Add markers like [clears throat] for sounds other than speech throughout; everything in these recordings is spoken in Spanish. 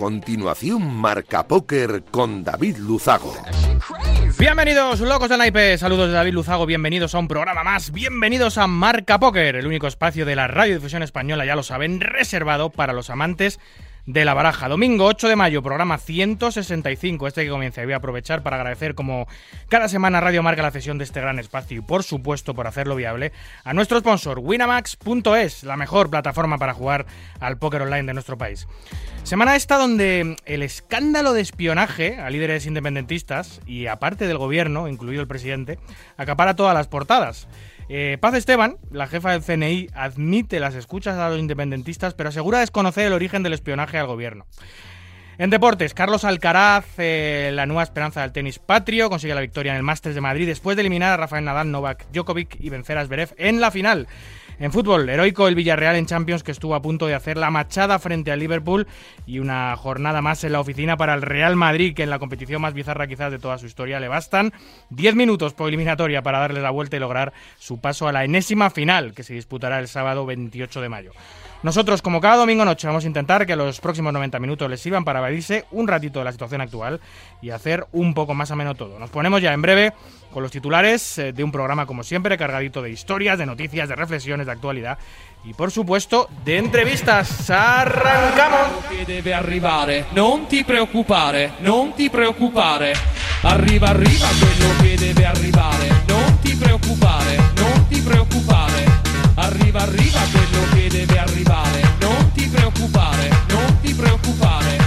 Continuación, Marca Póker con David Luzago. Bienvenidos, locos del naipe. Saludos de David Luzago. Bienvenidos a un programa más. Bienvenidos a Marca Póker, el único espacio de la radiodifusión española, ya lo saben, reservado para los amantes de la baraja. Domingo 8 de mayo, programa 165, este que comienza. Y voy a aprovechar para agradecer, como cada semana, Radio Marca la cesión de este gran espacio y, por supuesto, por hacerlo viable, a nuestro sponsor, Winamax.es, la mejor plataforma para jugar al póker online de nuestro país. Semana esta donde el escándalo de espionaje a líderes independentistas y aparte del gobierno, incluido el presidente, acapara todas las portadas. Eh, Paz Esteban, la jefa del CNI, admite las escuchas a los independentistas, pero asegura desconocer el origen del espionaje al gobierno. En deportes, Carlos Alcaraz, eh, la nueva esperanza del tenis patrio, consigue la victoria en el Masters de Madrid después de eliminar a Rafael Nadal, Novak Djokovic y vencer a en la final. En fútbol, heroico el Villarreal en Champions que estuvo a punto de hacer la machada frente al Liverpool y una jornada más en la oficina para el Real Madrid que en la competición más bizarra quizás de toda su historia le bastan 10 minutos por eliminatoria para darle la vuelta y lograr su paso a la enésima final que se disputará el sábado 28 de mayo. Nosotros, como cada domingo noche, vamos a intentar que los próximos 90 minutos les sirvan para evadirse un ratito de la situación actual y hacer un poco más ameno todo. Nos ponemos ya en breve con los titulares eh, de un programa, como siempre, cargadito de historias, de noticias, de reflexiones, de actualidad y, por supuesto, de entrevistas. ¡Arrancamos! Arriva, arriva quello che deve arrivare, non ti preoccupare, non ti preoccupare.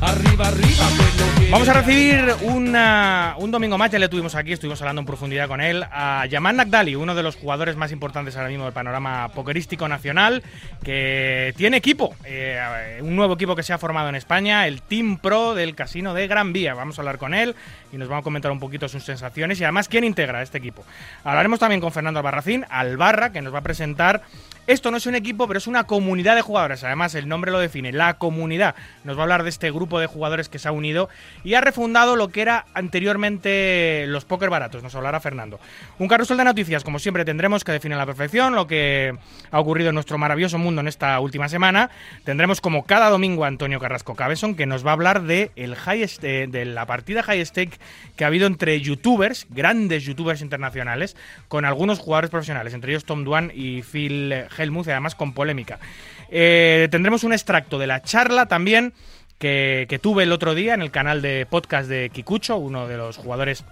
Arriva, arriva quello che Vamos a recibir una- un domingo más, ya le tuvimos aquí, estuvimos hablando en profundidad con él, a Yaman Nagdali, uno de los jugadores más importantes ahora mismo del panorama pokerístico nacional, que tiene equipo, eh, un nuevo equipo que se ha formado en España, el Team Pro del Casino de Gran Vía. Vamos a hablar con él y nos vamos a comentar un poquito sus sensaciones y además quién integra este equipo. Hablaremos también con Fernando Albarracín, Albarra, que nos va a presentar esto no es un equipo, pero es una comunidad de jugadores. Además, el nombre lo define, la comunidad. Nos va a hablar de este grupo de jugadores que se ha unido y ha refundado lo que era anteriormente los póker baratos. Nos hablará Fernando. Un carrusel de noticias, como siempre, tendremos que definir a la perfección lo que ha ocurrido en nuestro maravilloso mundo en esta última semana. Tendremos como cada domingo Antonio Carrasco Cabezón, que nos va a hablar de, el high st- de la partida high stake que ha habido entre youtubers, grandes youtubers internacionales, con algunos jugadores profesionales, entre ellos Tom Duan y Phil Helmuth, y además con polémica. Eh, tendremos un extracto de la charla también que, que tuve el otro día en el canal de podcast de Kikucho, uno de los jugadores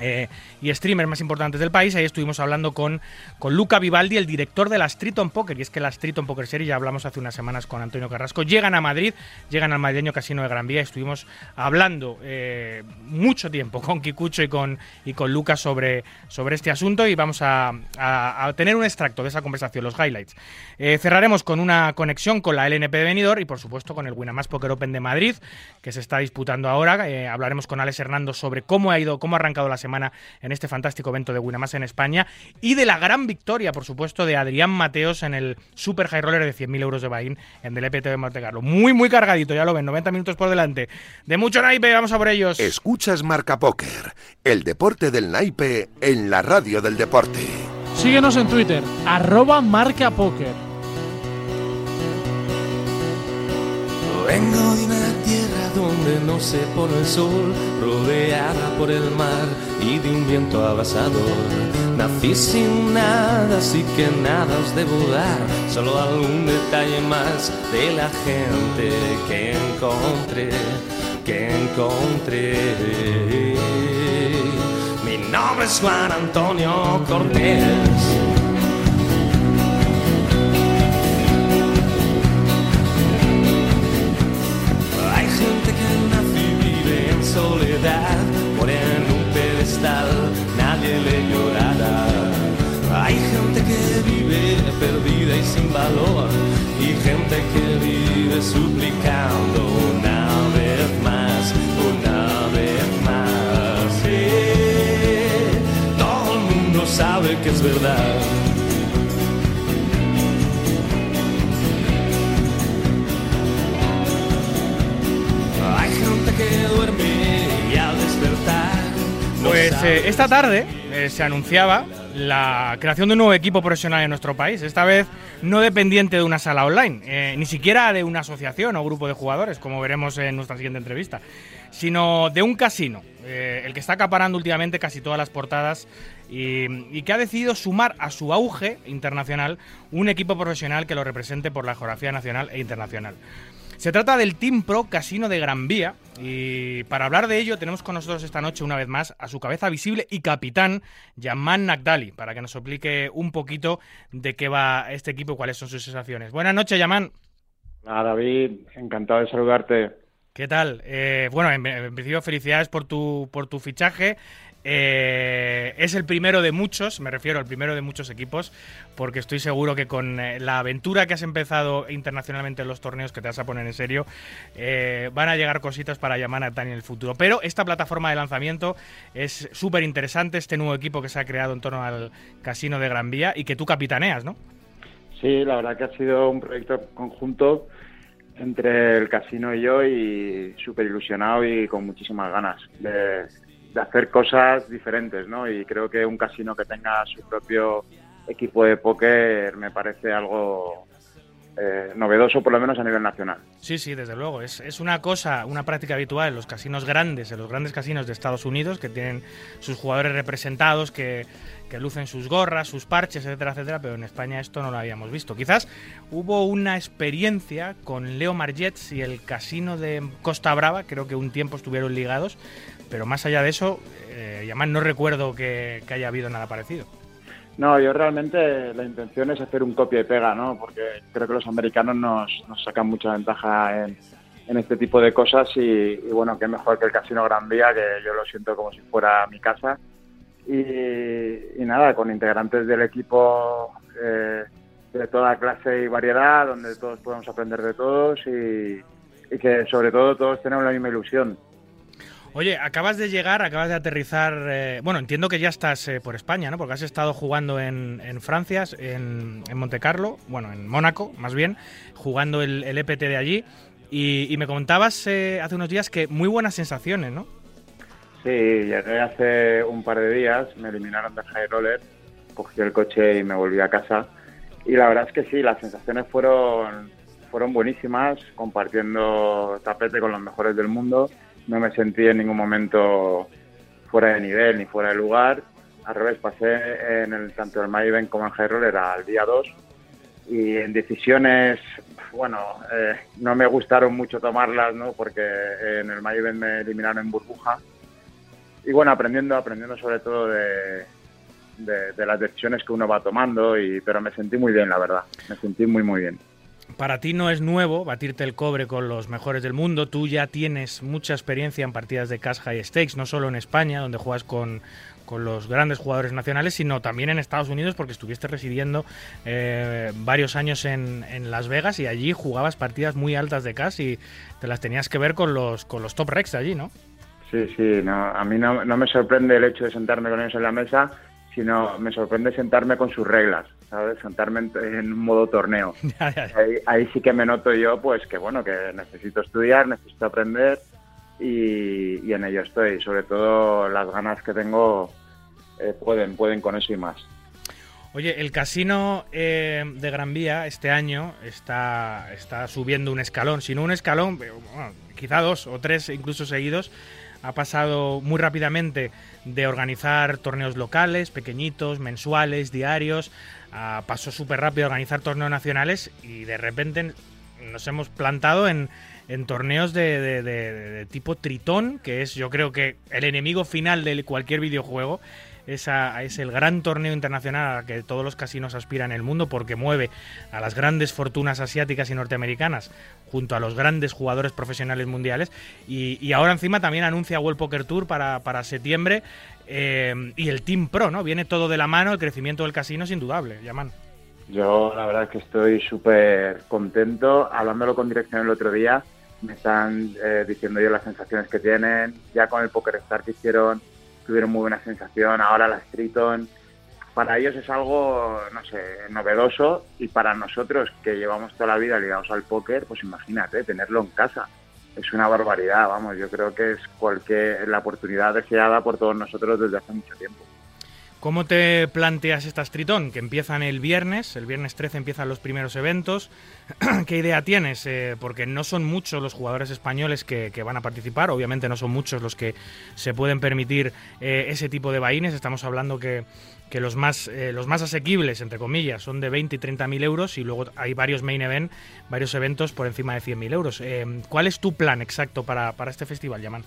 eh, y streamers más importantes del país. Ahí estuvimos hablando con, con Luca Vivaldi, el director de la Street on Poker. Y es que la Street on Poker Series, ya hablamos hace unas semanas con Antonio Carrasco, llegan a Madrid, llegan al madrileño Casino de Gran Vía. Estuvimos hablando eh, mucho tiempo con Kikucho y con, y con Luca sobre, sobre este asunto y vamos a, a- tener un extracto de esa conversación, los highlights. Eh, cerraremos con una conexión con la LNP de Benidorm y por supuesto con el Winamax Poker Open de Madrid que se está disputando ahora. Hablaremos con Alex Hernando sobre cómo ha ido, cómo ha arrancado la semana en este fantástico evento de Winamax en España y de la gran victoria, por supuesto, de Adrián Mateos en el Super High Roller de 100.000 euros de Bahín en el EPT de Monte Carlo. Muy, muy cargadito, ya lo ven, 90 minutos por delante. De mucho naipe, vamos a por ellos. Escuchas Marca Póker, el deporte del naipe en la radio del deporte. Síguenos en Twitter, arroba marca póker. Vengo tierra donde no se pone el sol, rodeada por el mar y de un viento abrasador. Nací sin nada, así que nada os debo dar, solo algún detalle más de la gente que encontré, que encontré. Mi nombre es Juan Antonio Cortés. Soledad, muere en un pedestal, nadie le llorará. Hay gente que vive perdida y sin valor, y gente que vive suplicando una vez más, una vez más. Sí, todo el mundo sabe que es verdad. Hay gente que duerme Pues eh, esta tarde eh, se anunciaba la creación de un nuevo equipo profesional en nuestro país, esta vez no dependiente de una sala online, eh, ni siquiera de una asociación o grupo de jugadores, como veremos en nuestra siguiente entrevista, sino de un casino, el que está acaparando últimamente casi todas las portadas y, y que ha decidido sumar a su auge internacional un equipo profesional que lo represente por la geografía nacional e internacional. Se trata del Team Pro Casino de Gran Vía y para hablar de ello tenemos con nosotros esta noche una vez más a su cabeza visible y capitán, Yaman Nagdali, para que nos explique un poquito de qué va este equipo y cuáles son sus sensaciones. Buenas noches, Yaman. Nada, David, encantado de saludarte. ¿Qué tal? Eh, bueno, en, en, principio felicidades por tu, por tu fichaje. Eh, es el primero de muchos, me refiero al primero de muchos equipos, porque estoy seguro que con eh, la aventura que has empezado internacionalmente en los torneos, que te vas a poner en serio, eh, van a llegar cositas para llamar a Tani en el futuro. Pero esta plataforma de lanzamiento es súper interesante, este nuevo equipo que se ha creado en torno al Casino de Gran Vía y que tú capitaneas, ¿no? Sí, la verdad que ha sido un proyecto conjunto entre el casino y yo y súper ilusionado y con muchísimas ganas de, de hacer cosas diferentes, ¿no? Y creo que un casino que tenga su propio equipo de póker me parece algo eh, novedoso, por lo menos a nivel nacional. Sí, sí, desde luego. Es, es, una cosa, una práctica habitual en los casinos grandes, en los grandes casinos de Estados Unidos, que tienen sus jugadores representados, que, que lucen sus gorras, sus parches, etcétera, etcétera, pero en España esto no lo habíamos visto. Quizás hubo una experiencia con Leo Margets y el casino de Costa Brava, creo que un tiempo estuvieron ligados, pero más allá de eso, eh, además no recuerdo que, que, haya habido nada parecido. No, yo realmente la intención es hacer un copia y pega, ¿no? Porque creo que los americanos nos, sacan mucha ventaja en, este tipo de cosas y, y, bueno, qué mejor que el Casino Gran Vía, que yo lo siento como si fuera mi casa. Y, y nada, con integrantes del equipo eh, de toda clase y variedad, donde todos podemos aprender de todos y, y que sobre todo todos tenemos la misma ilusión. Oye, acabas de llegar, acabas de aterrizar. Eh, bueno, entiendo que ya estás eh, por España, ¿no? Porque has estado jugando en, Francia, en, en, Monte Carlo, bueno, en Mónaco, más bien, jugando el, EPT de allí. Y, me comentabas eh, hace unos días que muy buenas sensaciones, ¿no? Sí, llegué hace un par de días, me eliminaron de High Roller, cogí el coche y me volví a casa. Y la verdad es que sí, las sensaciones fueron, fueron buenísimas, compartiendo tapete con los mejores del mundo no me sentí en ningún momento fuera de nivel ni fuera de lugar. Al revés, pasé en el, tanto el Maven como en Hyrule era el día 2 y en decisiones, bueno, eh, no me gustaron mucho tomarlas, ¿no? Porque en el Maven me eliminaron en burbuja. Y bueno, aprendiendo, aprendiendo sobre todo de, de, de las decisiones que uno va tomando, y, pero me sentí muy bien, la verdad. Me sentí muy, muy bien para ti no es nuevo batirte el cobre con los mejores del mundo. Tú ya tienes mucha experiencia en partidas de cash high stakes, no solo en España, donde juegas con, con los grandes jugadores nacionales, sino también en Estados Unidos, porque estuviste residiendo eh, varios años en, en, Las Vegas y allí jugabas partidas muy altas de cash y te las tenías que ver con los, con los top de allí, ¿no? Sí, sí, no, a mí no, no me sorprende el hecho de sentarme con ellos en la mesa, sino me sorprende sentarme con sus reglas, ¿sabes? Sentarme en, en modo torneo. [laughs] Ya, ya, ya. Ahí, ahí, sí que me noto yo, pues que bueno, que necesito estudiar, necesito aprender y, y en ello estoy. Sobre todo las ganas que tengo eh, pueden, pueden con eso y más. Oye, el casino eh, de Gran Vía este año está, está subiendo un escalón, si no un escalón, bueno, quizá dos o tres incluso seguidos ha pasado muy rápidamente de organizar torneos locales, pequeñitos, mensuales, diarios, a, pasó súper rápido a organizar torneos nacionales y de repente nos hemos plantado en, torneos de, tipo tritón, que es yo creo que el enemigo final de cualquier videojuego. Esa, es el gran torneo internacional al que todos los casinos aspiran en el mundo porque mueve a las grandes fortunas asiáticas y norteamericanas junto a los grandes jugadores profesionales mundiales y, ahora encima también anuncia World Poker Tour para septiembre eh, y el Team Pro, ¿no? Viene todo de la mano, el crecimiento del casino es indudable, Yaman. Yo la verdad es que estoy súper contento, hablándolo con dirección el otro día, me están eh, diciendo yo las sensaciones que tienen, ya con el Poker Star que hicieron, tuvieron muy buena sensación, ahora las Triton, para ellos es algo, no sé, novedoso y para nosotros que llevamos toda la vida ligados al póker, pues imagínate, tenerlo en casa. Es una barbaridad, vamos, yo creo que es cualquier la oportunidad deseada por todos nosotros desde hace mucho tiempo. ¿Cómo te planteas estas Tritón? Que empiezan el viernes, el viernes 13 empiezan los primeros eventos. [clears throat] ¿Qué idea tienes? Eh, porque no son muchos los jugadores españoles que, van a participar, obviamente no son muchos los que se pueden permitir eh, ese tipo de vaines. Estamos hablando que, los, más, eh, los más asequibles, entre comillas, son de 20 y 30 mil euros y luego hay varios main event, varios eventos por encima de 100 mil euros. ¿Cuál es tu plan exacto para, para este festival, Yaman?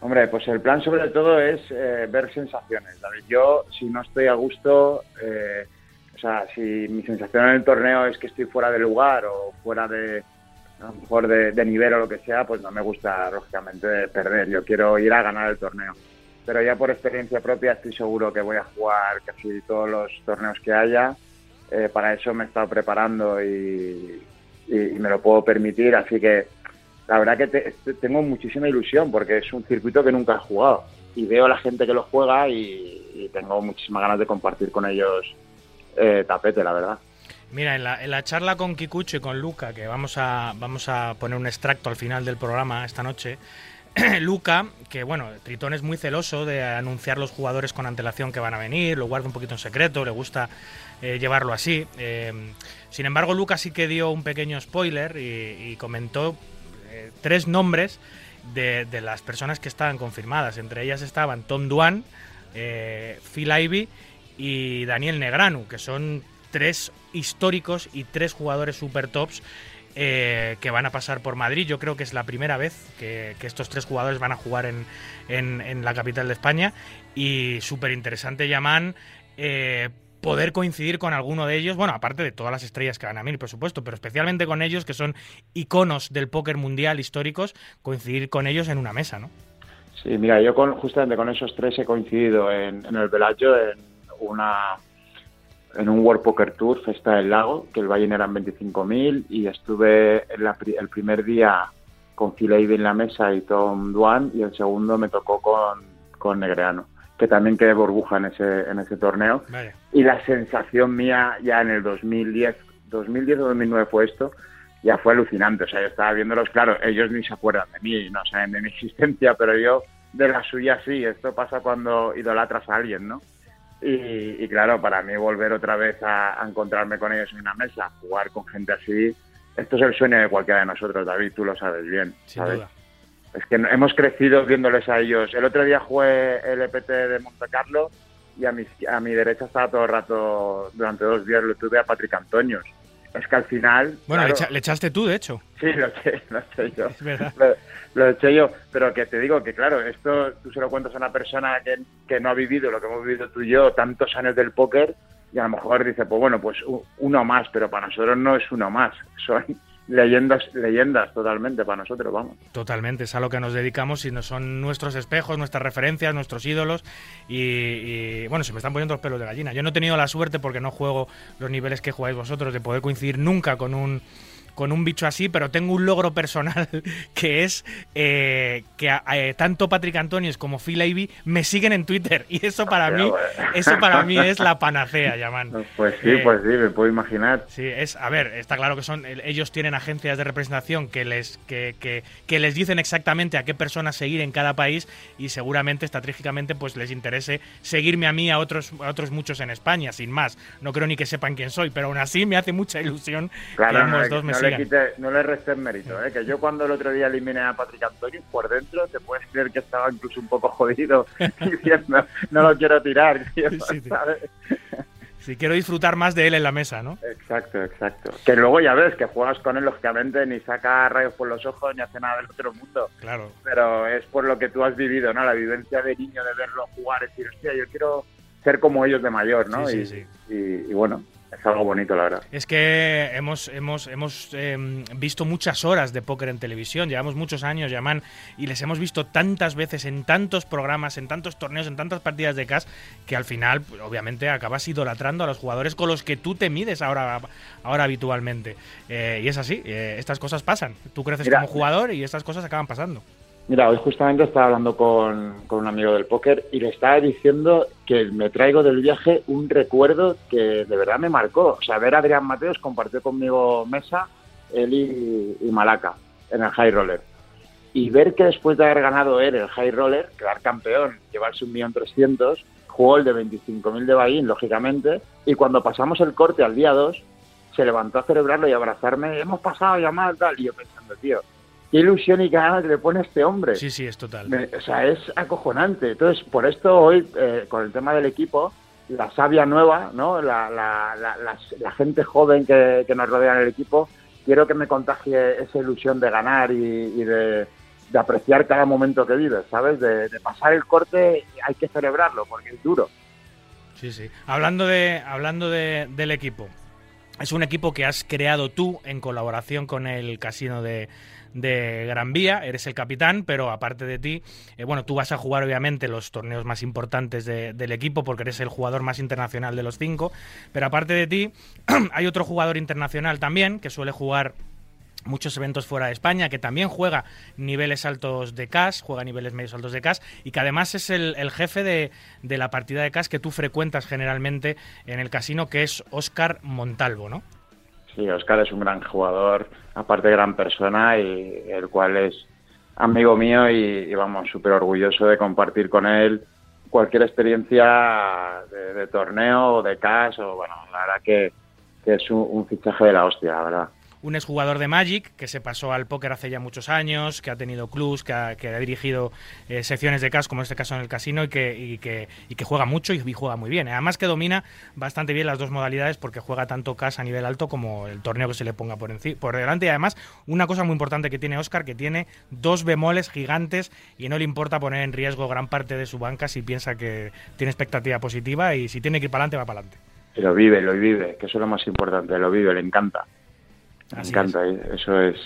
Hombre, pues el plan sobre todo es eh, ver sensaciones. Yo, si no estoy a gusto, eh, o sea, si mi sensación en el torneo es que estoy fuera de lugar o fuera de, mejor de, nivel o lo que sea, pues no me gusta, lógicamente, perder. Yo quiero ir a ganar el torneo. Pero ya por experiencia propia estoy seguro que voy a jugar casi todos los torneos que haya. Eh, para eso me he estado preparando y me lo puedo permitir, así que la verdad que tengo muchísima ilusión porque es un circuito que nunca he jugado y veo a la gente que lo juega y, tengo muchísimas ganas de compartir con ellos eh, tapete, la verdad. Mira, en la, charla con Kikucho y con Luca, que vamos a, vamos a poner un extracto al final del programa esta noche, [clears throat] Luca, que bueno, Tritón es muy celoso de anunciar los jugadores con antelación que van a venir, lo guarda un poquito en secreto, le gusta eh, llevarlo así. Eh, sin embargo, Luca sí que dio un pequeño spoiler y comentó eh, tres nombres de, las personas que estaban confirmadas. Entre ellas estaban Tom Duan, Phil Ivey y Daniel Negranu, que son tres históricos y tres jugadores super tops eh, que van a pasar por Madrid. Yo creo que es la primera vez que, estos tres jugadores van a jugar en, en, la capital de España. Y súper interesante, Yaman, poder coincidir con alguno de ellos, bueno, aparte de todas las estrellas que van a venir, por supuesto, pero especialmente con ellos que son iconos del póker mundial históricos, coincidir con ellos en una mesa, ¿no? Sí, mira, yo con, justamente con esos tres he coincidido en, el Velayo en una en un World Poker Tour, Festa del Lago, que el Valle eran 25.000 y estuve el primer día con Phil en la mesa y Tom Duan y el segundo me tocó con, con Negreano que también quedé burbuja en ese, en ese torneo. Y la sensación mía ya en el 2010, 2010 o 2009 fue esto, ya fue alucinante. O sea, yo estaba viéndolos, claro, ellos ni se acuerdan de mí, no saben de mi [laughs] existencia, pero yo de la suya sí. Esto pasa cuando idolatras a alguien, ¿no? Y, claro, para mí volver otra vez a, encontrarme con ellos en una mesa, jugar con gente así, esto es el sueño de cualquiera de nosotros, David, tú lo sabes bien. ¿sabes? es que hemos crecido viéndoles a ellos. El otro día jugué el EPT de Monte Carlo y a mi, a mi derecha estaba todo el rato, durante dos días lo tuve a Patrick Antoños. Es que al final... Bueno, le, echaste tú, de hecho. Sí, lo eché, [laughs] lo eché yo. Es verdad. Lo, eché yo, pero que te digo que claro, esto tú se lo cuentas a una persona que, que no ha vivido lo que hemos vivido tú y yo, tantos años del póker, y a lo mejor dice, pues bueno, pues uno más, pero para nosotros no es uno más, son leyendas, leyendas totalmente para nosotros, vamos. Totalmente, es a lo que nos dedicamos y son nuestros espejos, nuestras referencias, nuestros ídolos y, bueno, se me están poniendo los pelos de gallina. Yo no he tenido la suerte porque no juego los niveles que jugáis vosotros de poder coincidir nunca con un con un bicho así, pero tengo un logro personal [laughs] que es eh, que eh, tanto Patrick Antonios como Phil Ivey me siguen en Twitter y eso para mí eso para mí es la panacea, [laughs] llaman. Pues sí, eh, pues sí, me puedo imaginar. Sí, es a ver, está claro que son ellos tienen agencias de representación que les que, que, que les dicen exactamente a qué personas seguir en cada país y seguramente estratégicamente pues les interese seguirme a mí a otros a otros muchos en España, sin más. No creo ni que sepan quién soy, pero aún así me hace mucha ilusión claro, que ambos dos me no le restes mérito, ¿eh? que yo cuando el otro día eliminé a Patrick Antonio, por dentro te puedes creer que estaba incluso un poco jodido [laughs] diciendo, no lo quiero tirar, Si quiero disfrutar más de él en la mesa, ¿no? Exacto, exacto. Que luego ya ves que juegas con él, lógicamente, ni saca rayos por los ojos ni hace nada del otro mundo. Claro. Pero es por lo que tú has vivido, ¿no? La vivencia de niño, de verlo jugar, decir, hostia, yo quiero ser como ellos de mayor, ¿no? Sí, y, sí, y, bueno, es algo bonito, la verdad. Es que hemos, hemos, hemos em, visto muchas horas de póker en televisión, llevamos muchos años, llaman, y les hemos visto tantas veces en tantos programas, en tantos torneos, en tantas partidas de cash, que al final, pues, obviamente, acabas idolatrando a los jugadores con los que tú te mides ahora, ahora habitualmente. Eh, y es así, eh, estas cosas pasan. Tú creces como jugador y estas cosas acaban pasando. Mira, hoy justamente estaba hablando con, un amigo del póker y le estaba diciendo que me traigo del viaje un recuerdo que de verdad me marcó. O sea, ver a Adrián Mateos compartió conmigo mesa, él y, Malaca en el High Roller. Y ver que después de haber ganado él el High Roller, quedar campeón, llevarse un millón trescientos, jugó el de 25.000 de Bahín, lógicamente, y cuando pasamos el corte al día 2, se levantó a celebrarlo y abrazarme, hemos pasado ya mal, tal, y yo pensando, tío, qué ilusión y qué ganas le pone este hombre. Sí, sí, es total. Me- o sea, es acojonante. Entonces, por esto hoy, eh, con el tema del equipo, la savia nueva, ¿no? La, la, la, la- la gente joven que, que nos rodea en el equipo, quiero que me contagie esa ilusión de ganar y, y de, de apreciar cada momento que vives, ¿sabes? De, de pasar el corte, hay que celebrarlo porque es duro. Sí, sí. Hablando de, hablando de, del equipo. Es un equipo que has creado tú en colaboración con el casino de, de Gran Vía. Eres el capitán, pero aparte de ti, eh, bueno, tú vas a jugar obviamente los torneos más importantes de- del equipo porque eres el jugador más internacional de los cinco. Pero aparte de ti, [clears throat] hay otro jugador internacional también que suele jugar muchos eventos fuera de España, que también juega niveles altos de cash, juega niveles medios altos de cash, y que además es el, jefe de, de la partida de cash que tú frecuentas generalmente en el casino, que es Óscar Montalvo, ¿no? Sí, Oscar es un gran jugador, aparte gran persona, y el cual es amigo mío y, vamos, súper orgulloso de compartir con él cualquier experiencia de, de torneo o de cash, o bueno, la verdad que, que es un, un fichaje de la hostia, la verdad. Un exjugador de Magic que se pasó al póker hace ya muchos años, que ha tenido clubs, que ha, dirigido eh, secciones de cash, como en este caso en el casino, y que, y que, y que juega mucho y juega muy bien. Además que domina bastante bien las dos modalidades porque juega tanto cash a nivel alto como el torneo que se le ponga por, por delante. Y además, una cosa muy importante que tiene Oscar, que tiene dos bemoles gigantes y no le importa poner en riesgo gran parte de su banca si piensa que tiene expectativa positiva y si tiene que ir para adelante, va para adelante. Lo vive, lo vive, que eso es lo más importante, lo vive, le encanta. Así encanta, y eso es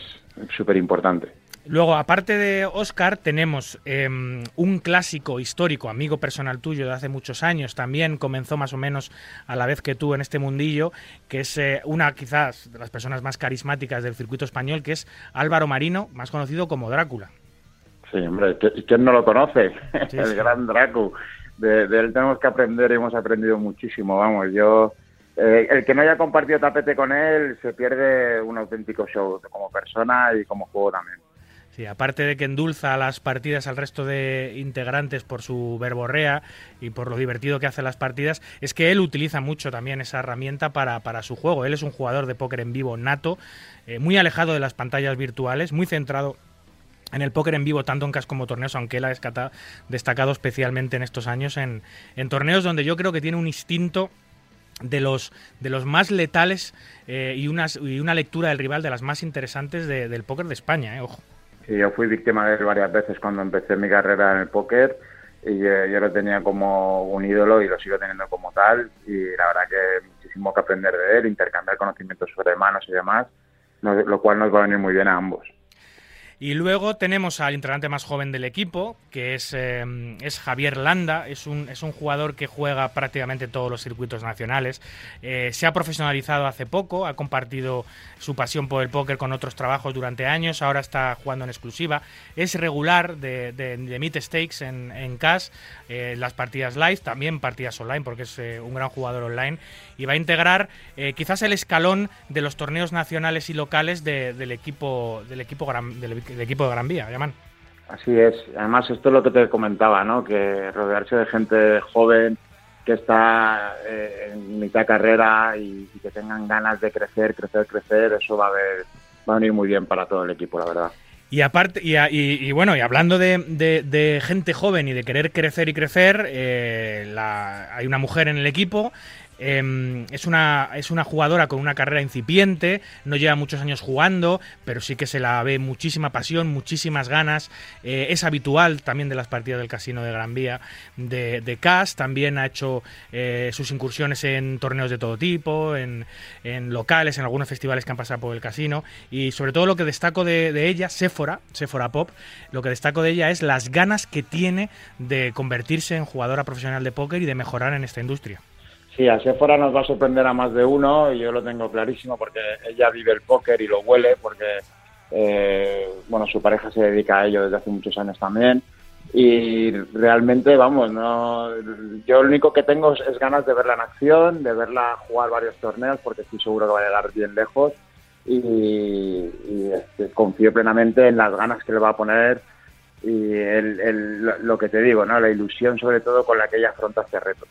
súper importante. Luego, aparte de Oscar, tenemos eh, un clásico histórico, amigo personal tuyo de hace muchos años, también comenzó más o menos a la vez que tú en este mundillo, que es eh, una quizás de las personas más carismáticas del circuito español, que es Álvaro Marino, más conocido como Drácula. Sí, hombre, ¿qui- ¿quién no lo conoce? Sí, [laughs] el gran Dracu. De, de él tenemos que aprender hemos aprendido muchísimo, vamos, yo... eh, el que no haya compartido tapete con él se pierde un auténtico show como persona y como juego también. Sí, aparte de que endulza las partidas al resto de integrantes por su verborrea y por lo divertido que hace las partidas, es que él utiliza mucho también esa herramienta para, para su juego. Él es un jugador de póker en vivo nato, eh, muy alejado de las pantallas virtuales, muy centrado en el póker en vivo, tanto en CAS como torneos, aunque él ha destacado especialmente en estos años en, en torneos donde yo creo que tiene un instinto de los, de los más letales eh, y, unas, y una lectura del rival de las más interesantes de- del póker de España, eh, ojo. Sí, yo fui víctima de él varias veces cuando empecé mi carrera en el póker y eh, yo lo tenía como un ídolo y lo sigo teniendo como tal y la verdad que muchísimo que aprender de él, intercambiar conocimientos sobre manos y demás, lo cual nos va a venir muy bien a ambos. Y luego tenemos al integrante más joven del equipo, que es, eh, es Javier Landa. Es un, es un jugador que juega prácticamente todos los circuitos nacionales. Eh, se ha profesionalizado hace poco, ha compartido su pasión por el póker con otros trabajos durante años. Ahora está jugando en exclusiva. Es regular de, de, de Meet Stakes en, en Cash, eh, las partidas live, también partidas online, porque es eh, un gran jugador online. Y va a integrar eh, quizás el escalón de los torneos nacionales y locales de- del equipo del equipo gran- del, del equipo de Gran Vía, llaman. Así es. Además, esto es lo que te comentaba, ¿no? Que rodearse de gente joven que está eh, en mitad carrera y, y que tengan ganas de crecer, crecer, crecer, eso va a, ver, va a venir muy bien para todo el equipo, la verdad. Y aparte, y, a- y- y bueno, y hablando de, de- de gente joven y de querer crecer y crecer, eh, la- hay una mujer en el equipo. Em, es, una, es una jugadora con una carrera incipiente, no lleva muchos años jugando, pero sí que se la ve muchísima pasión, muchísimas ganas. eh, es habitual también de las partidas del Casino de Gran Vía de, de también ha hecho eh, sus incursiones en torneos de todo tipo, en, en locales, en algunos festivales que han pasado por el casino. Y sobre todo lo que destaco de, de ella, Sephora, Sephora Pop, lo que destaco de ella es las ganas que tiene de convertirse en jugadora profesional de póker y de mejorar en esta industria. Sí, a Sephora nos va a sorprender a más de uno y yo lo tengo clarísimo porque ella vive el póker y lo huele porque, eh, bueno, su pareja se dedica a ello desde hace muchos años también y realmente, vamos, no, yo lo único que tengo es, ganas de verla en acción, de verla jugar varios torneos porque estoy seguro que va a llegar bien lejos y, y, este, confío plenamente en las ganas que le va a poner y el, el- lo que te digo, ¿no? La ilusión sobre todo con la que ella afronta este reto.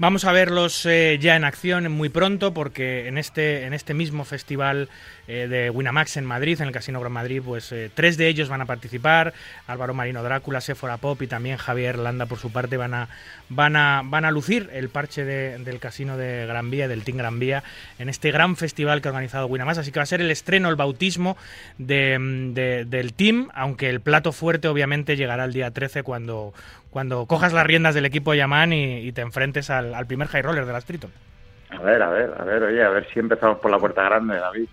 Vamos a verlos eh, ya en acción muy pronto porque en este, en este mismo festival eh, de Winamax en Madrid, en el Casino Gran Madrid, pues eh, tres de ellos van a participar, Álvaro Marino Drácula, Sephora Pop y también Javier Landa por su parte van a, van a, van a lucir el parche de- del Casino de Gran Vía, del Team Gran Vía, en este gran festival que ha organizado Winamax, así que va a ser el estreno, el bautismo de, de- del team, aunque el plato fuerte obviamente llegará el día 13 cuando, cuando cojas las riendas del equipo Yaman y, te enfrentes al, al primer high roller de las Triton. A ver, a ver, a ver, oye, a ver si empezamos por la puerta grande, David.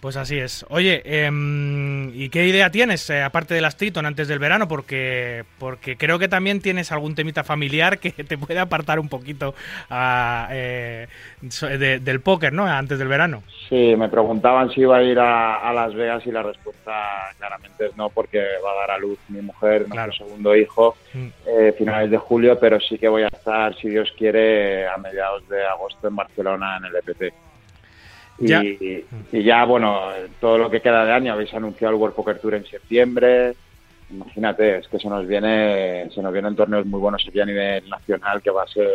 Pues así es. Oye, em, ¿y qué idea tienes, eh, aparte de las Triton, antes del verano? Porque, porque creo que también tienes algún temita familiar [laughs] que te puede apartar un poquito a, eh, so- de- del póker, ¿no? Antes del verano. Sí, me preguntaban si iba a ir a, a Las Vegas y la respuesta claramente es no, porque va a dar a luz mi mujer, nuestro Claro. segundo hijo, Mm. eh, finales de julio, pero sí que voy a estar, si Dios quiere, a mediados de agosto en Barcelona en el EPT. Y Ya. y ya, bueno, todo lo que queda de año, habéis anunciado el World Poker Tour en septiembre. Imagínate, es que se nos viene, se nos vienen torneos muy buenos aquí a nivel nacional, que va a ser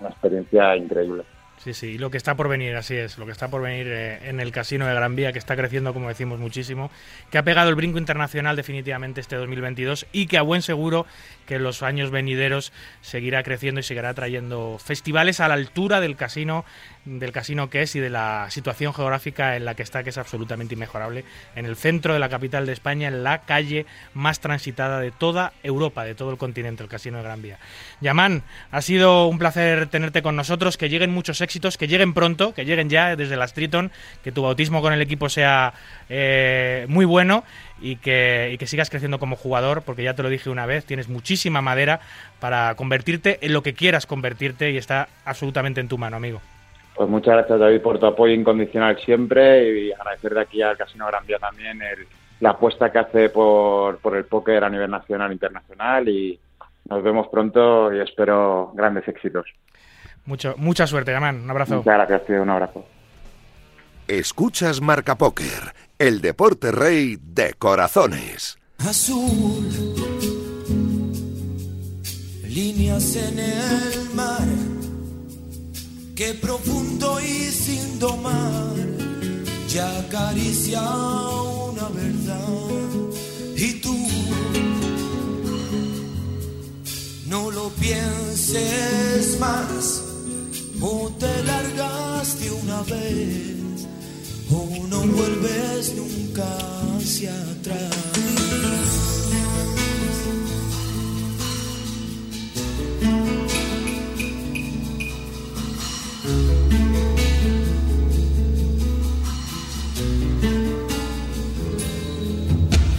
una experiencia increíble. Sí, sí, y lo que está por venir, así es, lo que está por venir eh, en el Casino de Gran Vía, que está creciendo, como decimos, muchísimo, que ha pegado el brinco internacional definitivamente este 2022 y que a buen seguro que en los años venideros seguirá creciendo y seguirá trayendo festivales a la altura del casino, del casino que es y de la situación geográfica en la que está, que es absolutamente inmejorable, en el centro de la capital de España, en la calle más transitada de toda Europa, de todo el continente, el Casino de Gran Vía. Yaman, ha sido un placer tenerte con nosotros, que lleguen muchos éxitos, que lleguen pronto, que lleguen ya desde las Triton, que tu bautismo con el equipo sea eh, muy bueno y que, y que sigas creciendo como jugador, porque ya te lo dije una vez, tienes muchísima madera para convertirte en lo que quieras convertirte y está absolutamente en tu mano, amigo. Pues muchas gracias David por tu apoyo incondicional siempre y agradecer de aquí al Casino Gran Vía también el- la apuesta que hace por, por el póker a nivel nacional e internacional y nos vemos pronto y espero grandes éxitos. Mucho, mucha suerte, Yaman. Un abrazo. Muchas gracias, tío. Un abrazo. Escuchas Marca Póker, el deporte rey de corazones. azul, líneas en el mar, que profundo y sin domar, ya acaricia una verdad. Y tú, no lo pienses más, o te largas de una vez, o no vuelves nunca hacia atrás.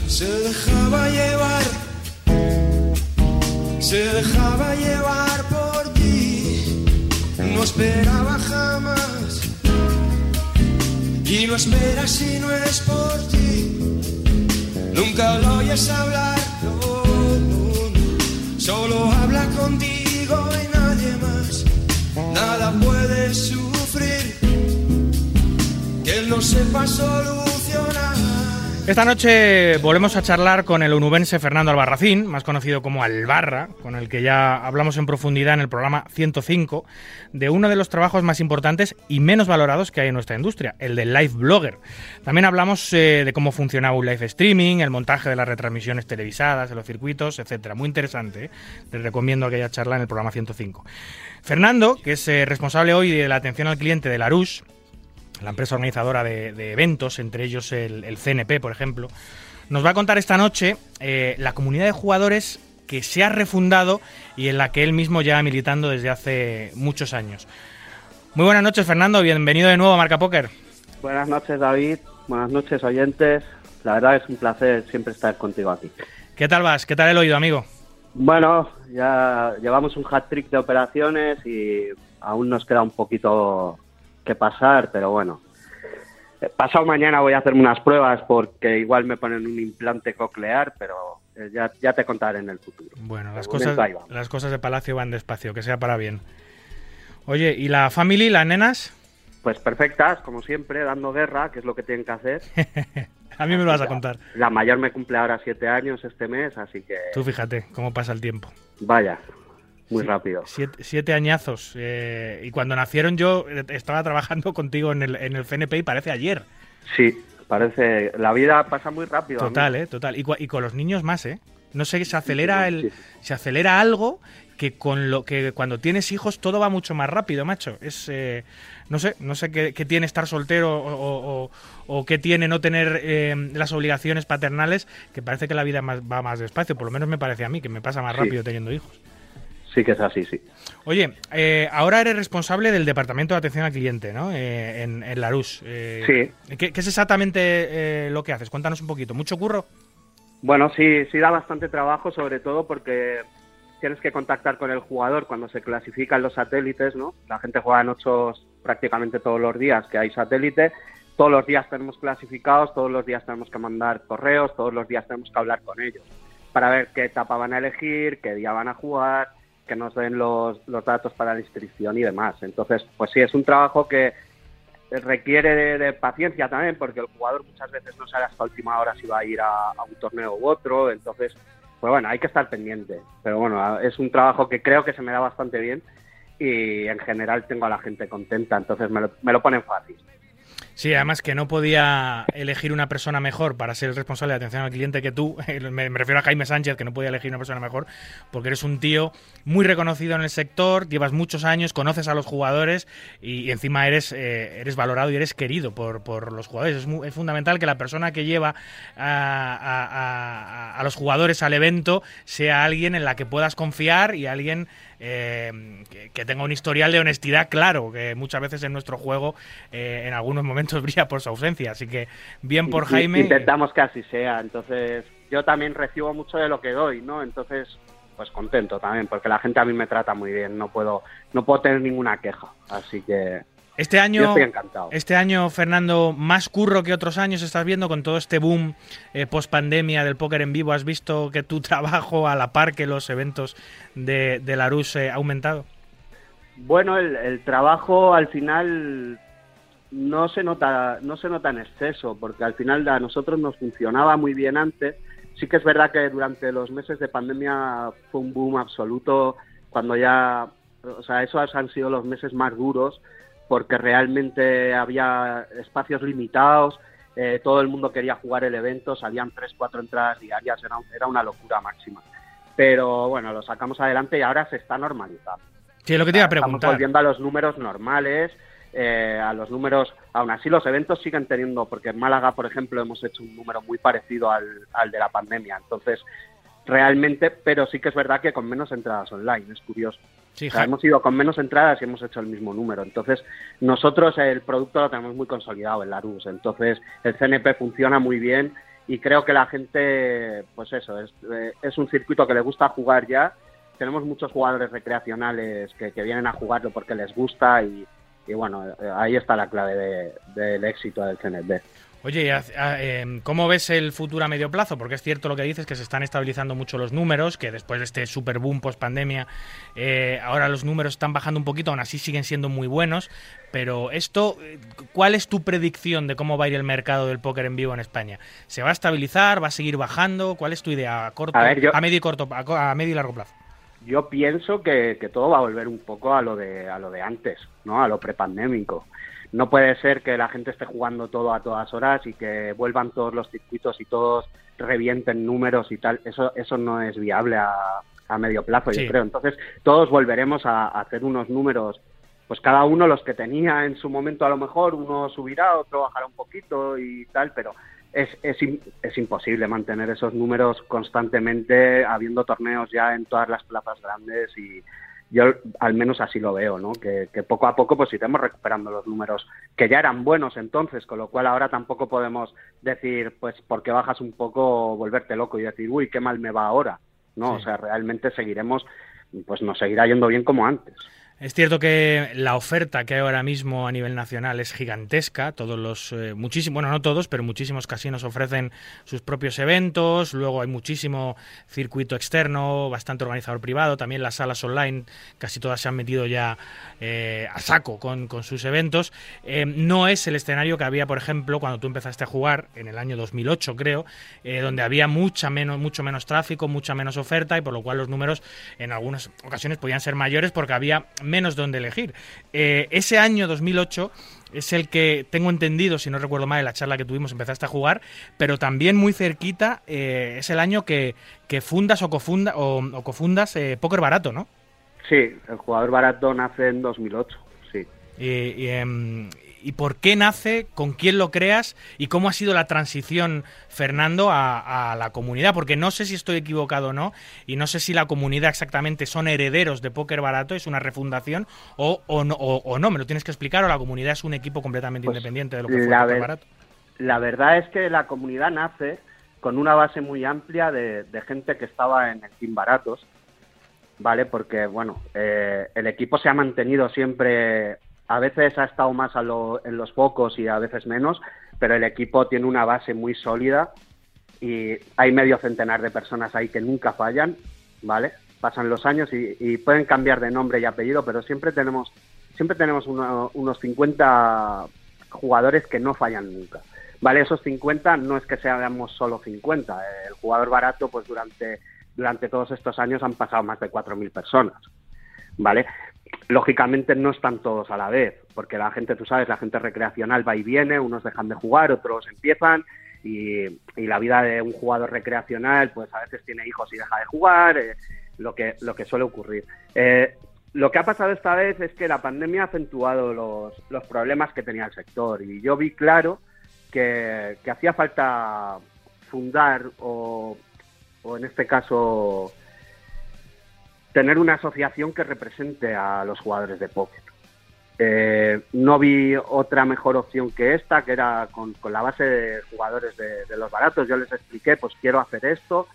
Se dejaba llevar, se dejaba llevar por ti, no esperaba jamás, y no espera si no es por ti, nunca lo oyes hablar, no, solo habla contigo y nadie más, nada puede sufrir, que él no sepa solucionar. Esta noche volvemos a charlar con el onubense Fernando Albarracín, más conocido como Albarra, con el que ya hablamos en profundidad en el programa 105, de uno de los trabajos más importantes y menos valorados que hay en nuestra industria, el del live blogger. También hablamos eh, de cómo funcionaba un live streaming, el montaje de las retransmisiones televisadas, de los circuitos, etcétera. Muy interesante, ¿eh? les recomiendo aquella charla en el programa 105. Fernando, que es eh, responsable hoy de la atención al cliente de Larouche, la empresa organizadora de, de eventos, entre ellos el, el CNP, por ejemplo, nos va a contar esta noche eh, la comunidad de jugadores que se ha refundado y en la que él mismo lleva militando desde hace muchos años. Muy buenas noches, Fernando. Bienvenido de nuevo a Marca Póker. Buenas noches, David. Buenas noches, oyentes. La verdad es un placer siempre estar contigo aquí. ¿Qué tal vas? ¿Qué tal el oído, amigo? Bueno, ya llevamos un hat-trick de operaciones y aún nos queda un poquito que pasar, pero bueno. Eh, Pasado mañana voy a hacerme unas pruebas porque igual me ponen un implante coclear, pero eh, ya, ya te contaré en el futuro. Bueno, las cosas, las cosas de Palacio van despacio, que sea para bien. Oye, ¿y la family, las nenas? Pues perfectas, como siempre, dando guerra, que es lo que tienen que hacer. [laughs] A mí me lo vas a contar. La mayor me cumple ahora siete años este mes, así que Tú fíjate cómo pasa el tiempo. vaya, muy Sí. rápido. Siete, siete añazos. eh, y cuando nacieron yo eh, estaba trabajando [laughs] contigo en el, en el FNP y parece ayer. Sí, parece. La vida pasa muy rápido. Total. ¿eh? Total. Y, y con los niños más, ¿eh? No sé, se acelera el, sí. se acelera algo que con lo que cuando tienes hijos todo va mucho más rápido, macho. Es eh, no sé, no sé qué, qué tiene estar soltero o, o- o- o qué tiene no tener eh, las obligaciones paternales, que parece que la vida más- va más despacio. Por lo menos me parece a mí que me pasa más Sí. rápido teniendo hijos. Sí que es así, sí. Oye, eh, ahora eres responsable del departamento de atención al cliente, ¿no? Eh, en, en Larus. Eh, Sí. ¿qué, qué es exactamente eh, lo que haces? Cuéntanos un poquito. ¿Mucho curro? Bueno, sí, sí da bastante trabajo, sobre todo porque tienes que contactar con el jugador cuando se clasifican los satélites, ¿no? La gente juega en ocho prácticamente todos los días que hay satélite. Todos los días tenemos clasificados, todos los días tenemos que mandar correos, todos los días tenemos que hablar con ellos para ver qué etapa van a elegir, qué día van a jugar, que nos den los, los datos para la inscripción y demás. Entonces, pues sí, es un trabajo que requiere de, paciencia también, porque el jugador muchas veces no sabe hasta última hora si va a ir a, a un torneo u otro, entonces, pues bueno, hay que estar pendiente. Pero bueno, es un trabajo que creo que se me da bastante bien y en general tengo a la gente contenta, entonces me lo, me lo ponen fácil. Sí, además que no podía elegir una persona mejor para ser el responsable de atención al cliente que tú. [laughs] Me, refiero a Jaime Sánchez, que no podía elegir una persona mejor, porque eres un tío muy reconocido en el sector, llevas muchos años, conoces a los jugadores y, encima eres, eh, eres valorado y eres querido por, por los jugadores. Es, mu- es fundamental que la persona que lleva a, a- a- a los jugadores al evento sea alguien en la que puedas confiar y alguien eh, que, que tenga un historial de honestidad claro, que muchas veces en nuestro juego eh, en algunos momentos [laughs] brilla por su ausencia. Así que bien por Jaime. Intentamos que así sea, entonces yo también recibo mucho de lo que doy, ¿no? Entonces, pues contento también, porque la gente a mí me trata muy bien, no puedo, no puedo tener ninguna queja, así que Este yo año, estoy encantado. este año, Fernando, más curro que otros años estás viendo con todo este boom eh, post pandemia del póker en vivo. ¿Has visto que tu [laughs] trabajo a la par que los eventos de, de la RUS eh, ha aumentado? Bueno, el, el trabajo al final no se nota, no se nota en exceso, porque al final a nosotros nos funcionaba muy bien antes. Sí que es verdad que durante los meses de pandemia fue un boom absoluto, cuando ya, o sea, esos han sido los meses más duros, porque realmente había espacios limitados, eh, todo el mundo quería jugar el evento, salían tres, cuatro entradas diarias, era, era una locura máxima. Pero bueno, lo sacamos adelante y ahora se está normalizando. Sí, es lo que te iba a Estamos preguntar. volviendo a los números normales, eh, a los números, aún así los eventos siguen teniendo, porque en Málaga, por ejemplo, hemos hecho un número muy parecido al, al de la pandemia, entonces realmente, pero sí que es verdad que con menos entradas online, es curioso. Sí, O sea, hemos ido con menos entradas y hemos hecho el mismo número. Entonces, nosotros el producto lo tenemos muy consolidado en la RUS. Entonces, el CNP funciona muy bien y creo que la gente, pues eso, es, eh, es un circuito que le gusta jugar ya. Tenemos muchos jugadores recreacionales que, que vienen a jugarlo porque les gusta y, y bueno, eh, ahí está la clave de- del éxito del CNP. Oye, ah, em, ¿cómo ves el futuro a medio plazo? Porque es cierto lo que dices, que se están estabilizando mucho los números, que después de este super boom post pandemia, ahora los números están bajando un poquito, aún así siguen siendo muy buenos. Pero esto, eh, ¿cuál es tu predicción de cómo va a ir el mercado del póker en vivo en España? ¿Se va a estabilizar? ¿Va a seguir bajando? ¿Cuál es tu idea a corto, A ver, yo- medio y corto, a, co- a medio y largo plazo? Yo pienso que, que todo va a volver un poco a lo de a lo de antes, ¿no? A lo prepandémico. No puede ser que la gente esté jugando todo a todas horas y que vuelvan todos los circuitos y todos revienten números y tal. Eso eso no es viable a, a medio plazo, Sí. yo creo. Entonces, todos volveremos a, a hacer unos números pues cada uno los que tenía en su momento a lo mejor, uno subirá, otro bajará un poquito y tal, pero es, es, im- es imposible mantener esos números constantemente habiendo torneos ya en todas las plazas grandes y yo al menos así lo veo, ¿no? Que, que poco a poco pues iremos recuperando los números que ya eran buenos entonces, con lo cual ahora tampoco podemos decir pues porque bajas un poco volverte loco y decir uy qué mal me va ahora, no, Sí. o sea realmente seguiremos pues nos seguirá yendo bien como antes. Es cierto que la oferta que hay ahora mismo a nivel nacional es gigantesca. Todos los, eh, muchísimos, bueno, no todos, pero muchísimos casinos ofrecen sus propios eventos. Luego hay muchísimo circuito externo, bastante organizador privado. También las salas online, casi todas se han metido ya eh, a saco con, sus eventos. Eh, no es el escenario que había, por ejemplo, cuando tú empezaste a jugar en el año 2008, creo, donde había mucha menos, mucho menos tráfico, mucha menos oferta y por lo cual los números en algunas ocasiones podían ser mayores porque había menos donde elegir. Eh, ese año 2008 es el que tengo entendido, si no recuerdo mal, en la charla que tuvimos empezaste a jugar, pero también muy cerquita eh, es el año que, fundas o, cofunda, o, cofundas eh, Póker Barato, ¿no? Sí, el jugador barato nace en 2008, sí. Y, y por qué nace, con quién lo creas y cómo ha sido la transición, Fernando, a, la comunidad. Porque no sé si estoy equivocado o no, y no sé si la comunidad exactamente son herederos de Póker Barato, es una refundación, o, o, no, o, no, me lo tienes que explicar, o la comunidad es un equipo completamente pues independiente de lo que fue Póker Barato. La verdad es que la comunidad nace con una base muy amplia de, gente que estaba en el Team Baratos, ¿vale? Porque, bueno, eh, el equipo se ha mantenido siempre a veces ha estado más en los focos y a veces menos, pero el equipo tiene una base muy sólida y hay medio centenar de personas ahí que nunca fallan, ¿vale? Pasan los años y, pueden cambiar de nombre y apellido, pero siempre tenemos, siempre tenemos unos 50 jugadores que no fallan nunca. ¿Vale? Esos 50 no es que seamos solo 50. El jugador barato, pues durante, durante todos estos años han pasado más de 4.000 personas. ¿Vale? Lógicamente no están todos a la vez, porque la gente, tú sabes, la gente recreacional va y viene, unos dejan de jugar, otros empiezan, y, la vida de un jugador recreacional, pues a veces tiene hijos y deja de jugar, eh, lo, que, lo que suele ocurrir. Eh, lo que ha pasado esta vez es que la pandemia ha acentuado los, los problemas que tenía el sector, y yo vi claro que, que hacía falta fundar o, o en este caso tener una asociación que represente a los jugadores de póker. Eh, no vi otra mejor opción que esta, que era con, la base de jugadores de, los baratos. Yo les expliqué, pues quiero hacer esto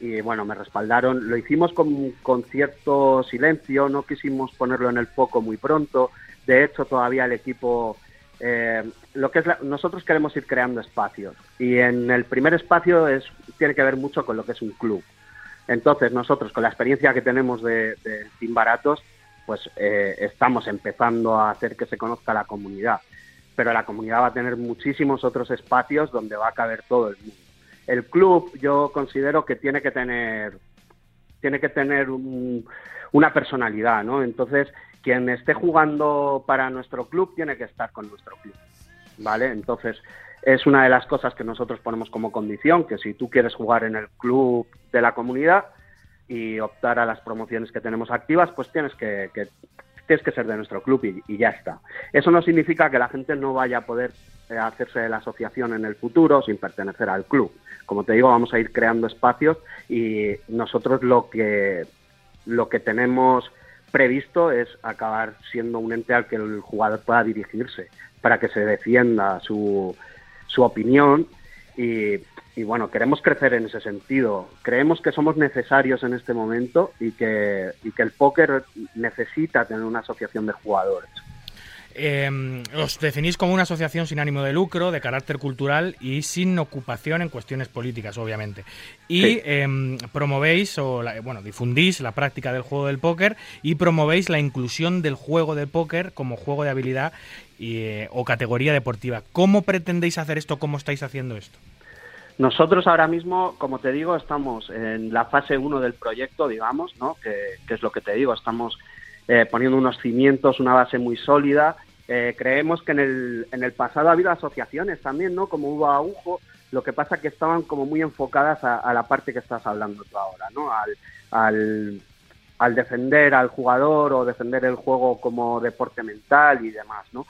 y bueno, me respaldaron. Lo hicimos con, con cierto silencio, no quisimos ponerlo en el foco muy pronto. De hecho, todavía el equipo eh, lo que es nosotros queremos ir creando espacios y en el primer espacio es tiene que ver mucho con lo que es un club. Entonces nosotros con la experiencia que tenemos de, de Baratos, pues eh, estamos empezando a hacer que se conozca la comunidad. Pero la comunidad va a tener muchísimos otros espacios donde va a caber todo el mundo. El club yo considero que tiene que tener tiene que tener una personalidad, ¿no? Entonces, quien esté jugando para nuestro club tiene que estar con nuestro club, ¿vale? Entonces, es una de las cosas que nosotros ponemos como condición, que si tú quieres jugar en el club de la comunidad y optar a las promociones que tenemos activas, pues tienes que, tienes que ser de nuestro club y, ya está. Eso no significa que la gente no vaya a poder eh, hacerse de la asociación en el futuro sin pertenecer al club. Como te digo, vamos a ir creando espacios y nosotros lo que, lo que tenemos previsto es acabar siendo un ente al que el jugador pueda dirigirse para que se defienda su, su opinión y, bueno, queremos crecer en ese sentido. Creemos que somos necesarios en este momento y que, y que el póker necesita tener una asociación de jugadores. Eh, os definís como una asociación sin ánimo de lucro, de carácter cultural y sin ocupación en cuestiones políticas, obviamente. Y em, promovéis, o bueno, difundís la práctica del juego del póker y promovéis la inclusión del juego de póker como juego de habilidad eh, o categoría deportiva. ¿Cómo pretendéis hacer esto? ¿Cómo estáis haciendo esto? Nosotros ahora mismo, como te digo, estamos en la fase 1 del proyecto, digamos, ¿no? que, es lo que te digo, estamos eh, poniendo unos cimientos, una base muy sólida. Eh, creemos que en el, en el pasado ha habido asociaciones también, ¿no? Como hubo Agujo, lo que pasa que estaban como muy enfocadas a, la parte que estás hablando tú ahora, ¿no? Al, al, defender al jugador o defender el juego como deporte mental y demás, ¿no?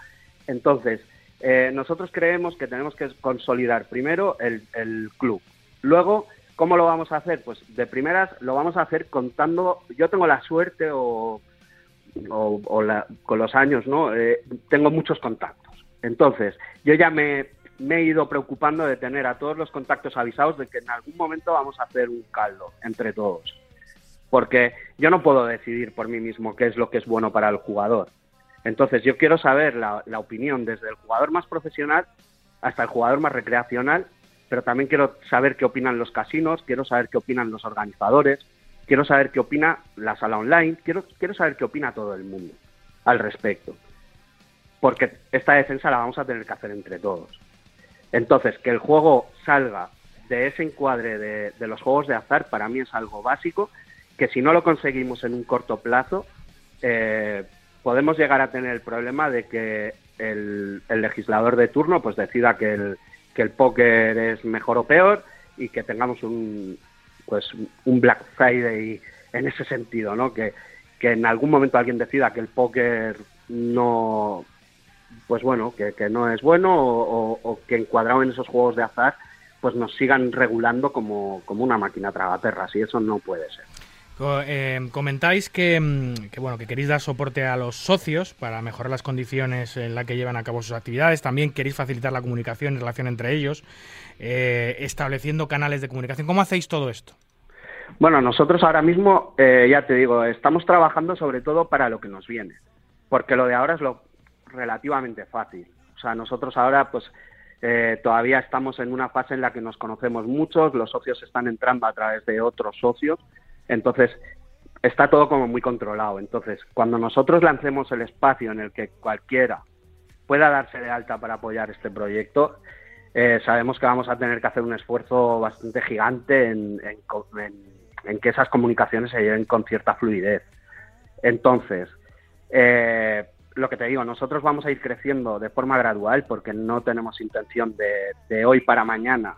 Entonces, eh, nosotros creemos que tenemos que consolidar primero el, club. Luego, ¿cómo lo vamos a hacer? Pues de primeras lo vamos a hacer contando, yo tengo la suerte o, o, con los años, ¿no? Eh, tengo muchos contactos. Entonces, yo ya me, me he ido preocupando de tener a todos los contactos avisados de que en algún momento vamos a hacer un caldo entre todos. porque yo no puedo decidir por mí mismo qué es lo que es bueno para el jugador. Entonces yo quiero saber la, opinión desde el jugador más profesional hasta el jugador más recreacional, pero también quiero saber qué opinan los casinos, quiero saber qué opinan los organizadores, quiero saber qué opina la sala online, quiero, quiero saber qué opina todo el mundo al respecto. Porque esta defensa la vamos a tener que hacer entre todos. Entonces, que el juego salga de ese encuadre de, de los juegos de azar para mí es algo básico, que si no lo conseguimos en un corto plazo, eh, podemos llegar a tener el problema de que el, legislador de turno pues decida que el, que el póker es mejor o peor y que tengamos un pues un Black Friday en ese sentido, ¿no? Que, que en algún momento alguien decida que el póker no pues bueno, que, que no es bueno o que encuadrado en esos juegos de azar pues nos sigan regulando como, como una máquina tragaperras y eso no puede ser. Eh, comentáis que, mm, que, bueno que queréis dar soporte a los socios para mejorar las condiciones en las que llevan a cabo sus actividades. También queréis facilitar la comunicación y relación entre ellos, eh, estableciendo canales de comunicación. ¿Cómo hacéis todo esto? Bueno, nosotros ahora mismo, eh, ya te digo, estamos trabajando sobre todo para lo que nos viene, porque lo de ahora es lo relativamente fácil. O sea, nosotros ahora, pues, eh, todavía estamos en una fase en la que nos conocemos muchos, los socios están entrando a través de otros socios, entonces está todo como muy controlado. Entonces, cuando nosotros lancemos el espacio en el que cualquiera pueda darse de alta para apoyar este proyecto, eh, sabemos que vamos a tener que hacer un esfuerzo bastante gigante en, en en- en que esas comunicaciones se lleven con cierta fluidez. Entonces, eh, lo que te digo, nosotros vamos a ir creciendo de forma gradual porque no tenemos intención de, de hoy para mañana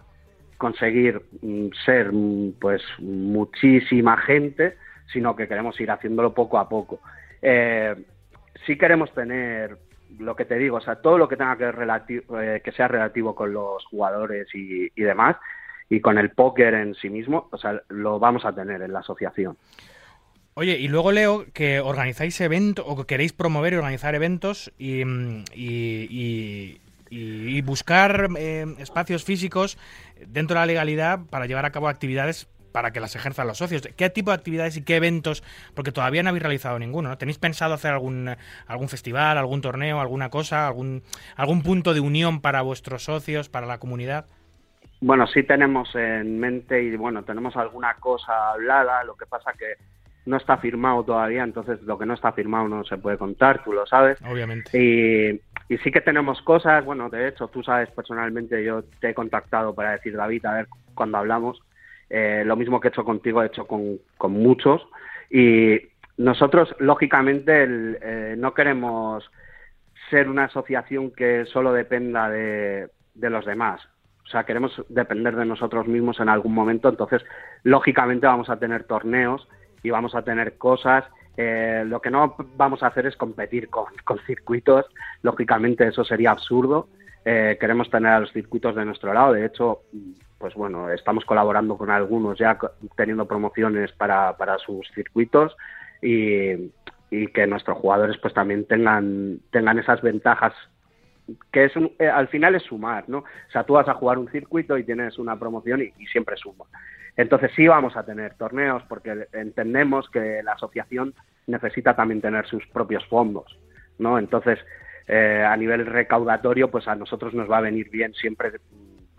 conseguir mm, ser mm, pues muchísima gente, sino que queremos ir haciéndolo poco a poco. Eh, sí queremos tener lo que te digo, o sea, todo lo que tenga que, eh, que sea relativo con los jugadores y, demás, y con el póker en sí mismo, o sea, lo vamos a tener en la asociación. Oye, y luego leo que organizáis eventos o que queréis promover y organizar eventos y, mm, y- y- y buscar eh, espacios físicos dentro de la legalidad para llevar a cabo actividades para que las ejerzan los socios. ¿Qué tipo de actividades y qué eventos? Porque todavía no habéis realizado ninguno, ¿no? ¿Tenéis pensado hacer algún, algún festival, algún torneo, alguna cosa, algún, algún punto de unión para vuestros socios, para la comunidad? Bueno, sí tenemos en mente y bueno, tenemos alguna cosa hablada, lo que pasa que no está firmado todavía, entonces lo que no está firmado no se puede contar, tú lo sabes. Obviamente. Y, y sí que tenemos cosas, bueno, de hecho, tú sabes personalmente, yo te he contactado para decir, David, a ver cuando hablamos, eh, lo mismo que he hecho contigo, he hecho con, con muchos. Y nosotros, lógicamente, el, eh, no queremos ser una asociación que solo dependa de, de los demás. O sea, queremos depender de nosotros mismos en algún momento, entonces, lógicamente, vamos a tener torneos y vamos a tener cosas. Eh, lo que no vamos a hacer es competir [laughs] con, circuitos, lógicamente eso sería absurdo. Eh, queremos tener a los circuitos de nuestro lado, de hecho, pues bueno, estamos colaborando con algunos ya teniendo promociones para, para sus circuitos y, que nuestros jugadores pues también tengan, tengan esas ventajas que es un- eh, al final es sumar, ¿no? O sea, tú vas a jugar un circuito y tienes una promoción y siempre suma. Entonces sí vamos a tener torneos porque entendemos que la asociación necesita también tener sus propios fondos, ¿no? Entonces, eh, a nivel recaudatorio, pues a nosotros nos va a venir bien siempre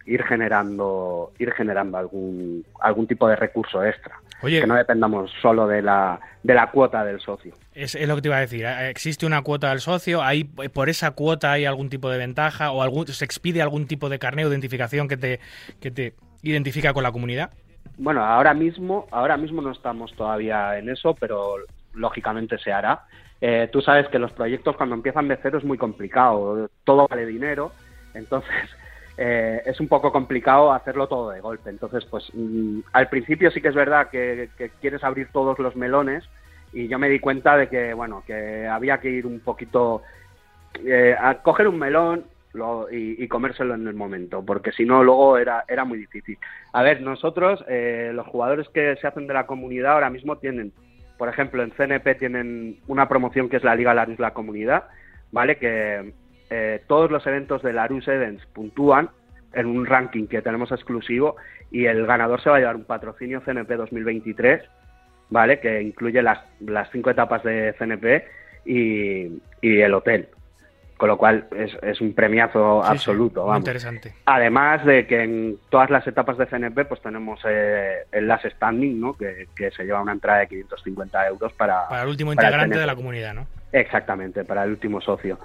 ir generando, ir generando algún, algún tipo de recurso extra. Oye, Que no dependamos solo de la, de la cuota del socio. Es, es lo que te iba a decir. ¿eh? ¿Existe una cuota del socio? ¿Hay, ¿Por esa cuota hay algún tipo de ventaja? ¿O algún, se expide algún tipo de carneo de identificación que te, que te identifica con la comunidad? Bueno, ahora mismo, ahora mismo no estamos todavía en eso, pero lógicamente se hará. Eh, tú sabes que los proyectos cuando empiezan de cero es muy complicado, todo vale dinero, entonces [laughs] eh, es un poco complicado hacerlo todo de golpe. Entonces, pues mm, al principio sí que es verdad que, que quieres abrir todos los melones y yo me di cuenta de que, bueno, que había que ir un poquito eh, a coger un melón lo- y, comérselo en el momento, porque si no luego era, era muy difícil. A ver, nosotros, eh, los jugadores que se hacen de la comunidad ahora mismo tienen, por ejemplo, en CNP tienen una promoción que es la Liga Larus La Comunidad, ¿vale? Que eh, todos los eventos de Larus Events puntúan en un ranking que tenemos exclusivo y el ganador se va a llevar un patrocinio CNP 2023 ¿vale? Que incluye las, las cinco etapas de CNP y, y el hotel. Con lo cual es, es un premiazo Sí, sí, absoluto. muy vamos. interesante. Además de que en todas las etapas de CNP pues tenemos eh, el last standing, ¿no? Que, que se lleva una entrada de 550 euros para... Para el último para integrante de la comunidad, ¿no? Exactamente, para el último socio.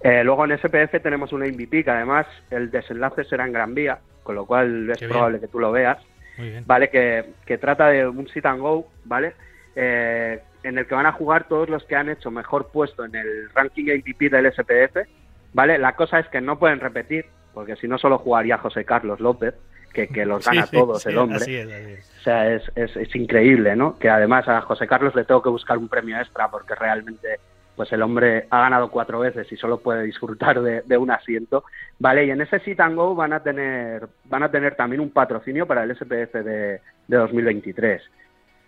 Eh, luego en SPF tenemos una MVP que además el desenlace será en Gran Vía, con lo cual es Qué bien. probable que tú lo veas. Muy bien. ¿vale? Que, que trata de un sit and go, ¿vale? Eh, en el que van a jugar todos los que han hecho mejor puesto en el ranking ATP del SPF, ¿vale? La cosa es que no pueden repetir, porque si no solo jugaría José Carlos López, que, que los gana [laughs] Sí, todos sí, el hombre. Así es, así es. O sea, es, es, es increíble, ¿no? Que además a José Carlos le tengo que buscar un premio extra porque realmente pues el hombre ha ganado cuatro veces y solo puede disfrutar de, de un asiento, ¿vale? Y en ese sit and go van a tener, van a tener también un patrocinio para el SPF de, de 2023.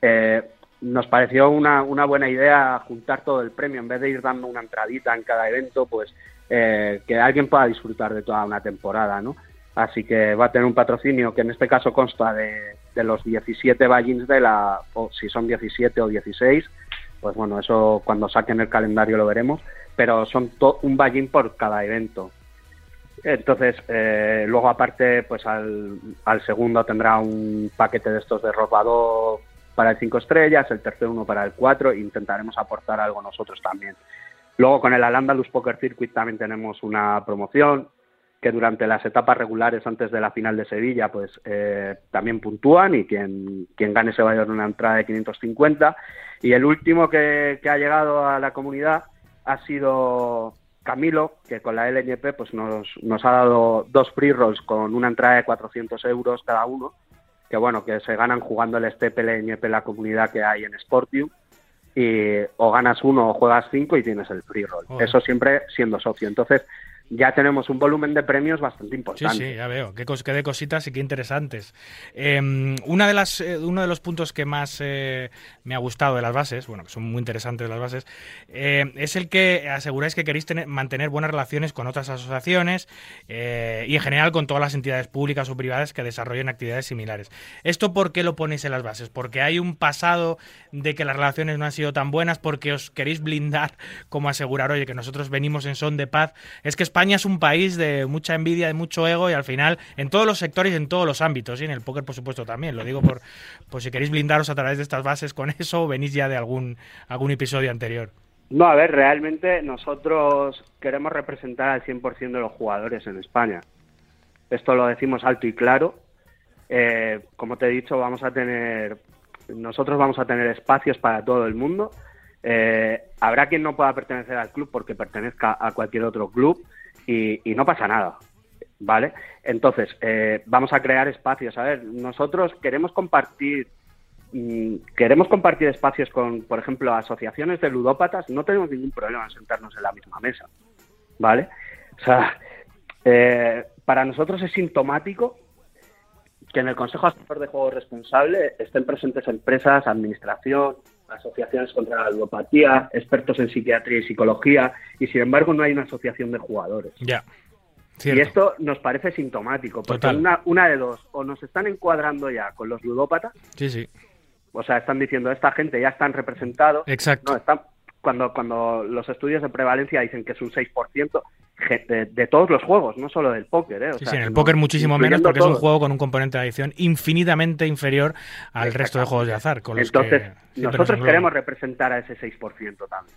Eh, nos pareció una, una buena idea juntar todo el premio, en vez de ir dando una entradita en cada evento, pues eh, que alguien pueda disfrutar de toda una temporada, ¿no? Así que va a tener un patrocinio que en este caso consta de, de los 17 buy-ins de la, o si son 17 o 16, pues bueno, eso cuando saquen el calendario lo veremos, pero son to- un buy-in por cada evento. Entonces, eh, luego aparte, pues al, al segundo tendrá un paquete de estos de robador para el 5 estrellas, el tercero uno para el 4, e intentaremos aportar algo nosotros también. Luego con el Al-Andalus Poker Circuit también tenemos una promoción que durante las etapas regulares antes de la final de Sevilla pues eh, también puntúan y quien, quien gane se va a llevar una entrada de 550 y el último que, que ha llegado a la comunidad ha sido Camilo que con la LNP pues nos, nos ha dado dos free rolls con una entrada de 400 euros cada uno que bueno que se ganan jugando el Step LNP la comunidad que hay en Sportium y o ganas uno o juegas cinco y tienes el free roll. Eso siempre siendo socio. Entonces, ya tenemos un volumen de premios bastante Sí, importante. sí, ya veo. Qué, cos- qué de cositas y qué interesantes. Eh, una de las, eh, uno de los puntos que más eh, me ha gustado de las bases, bueno, que son muy interesantes las bases, eh, es el que aseguráis que queréis tener- mantener buenas relaciones con otras asociaciones y en general con todas las entidades públicas o privadas que desarrollen actividades similares. ¿Esto por qué lo ponéis en las bases? ¿Porque hay un pasado de que las relaciones no han sido tan buenas? ¿Porque os queréis blindar como asegurar, oye, que nosotros venimos en son de paz? Es que España es un país de mucha envidia, de mucho ego y al final en todos los sectores y en todos los ámbitos y en el póker por supuesto también. Lo digo por, por si queréis blindaros a través de estas bases con eso o venís ya de algún, algún episodio anterior. No, a ver, realmente nosotros queremos representar al 100% de los jugadores en España. Esto lo decimos alto y claro. Eh, como te he dicho, vamos a tener, nosotros vamos a tener espacios para todo el mundo. Eh, habrá quien no pueda pertenecer al club porque pertenezca a cualquier otro club y, y no pasa nada, ¿vale? Entonces, eh, vamos a crear espacios. A ver, nosotros queremos compartir mm, queremos compartir espacios con, por ejemplo, asociaciones de ludópatas, no tenemos ningún problema en sentarnos en la misma mesa, ¿vale? O sea, eh, para nosotros es sintomático que en el Consejo Asesor de Juego Responsable estén presentes empresas, administración, asociaciones contra la ludopatía, expertos en psiquiatría y psicología, y sin embargo no hay una asociación de jugadores. Ya. Y esto nos parece sintomático, porque una, una de dos, o nos están encuadrando ya con los ludópatas, Sí, sí. o sea, están diciendo, esta gente ya están representados. Exacto. No, están, cuando, cuando los estudios de prevalencia dicen que es un 6% je- de, de todos los juegos, no solo del póker. ¿eh? O Sí, sea, sí, en el póker muchísimo menos porque es un juego con un componente de adición infinitamente inferior al resto de juegos de azar. Con los Entonces, que siempre nos nosotros queremos representar a ese 6% también.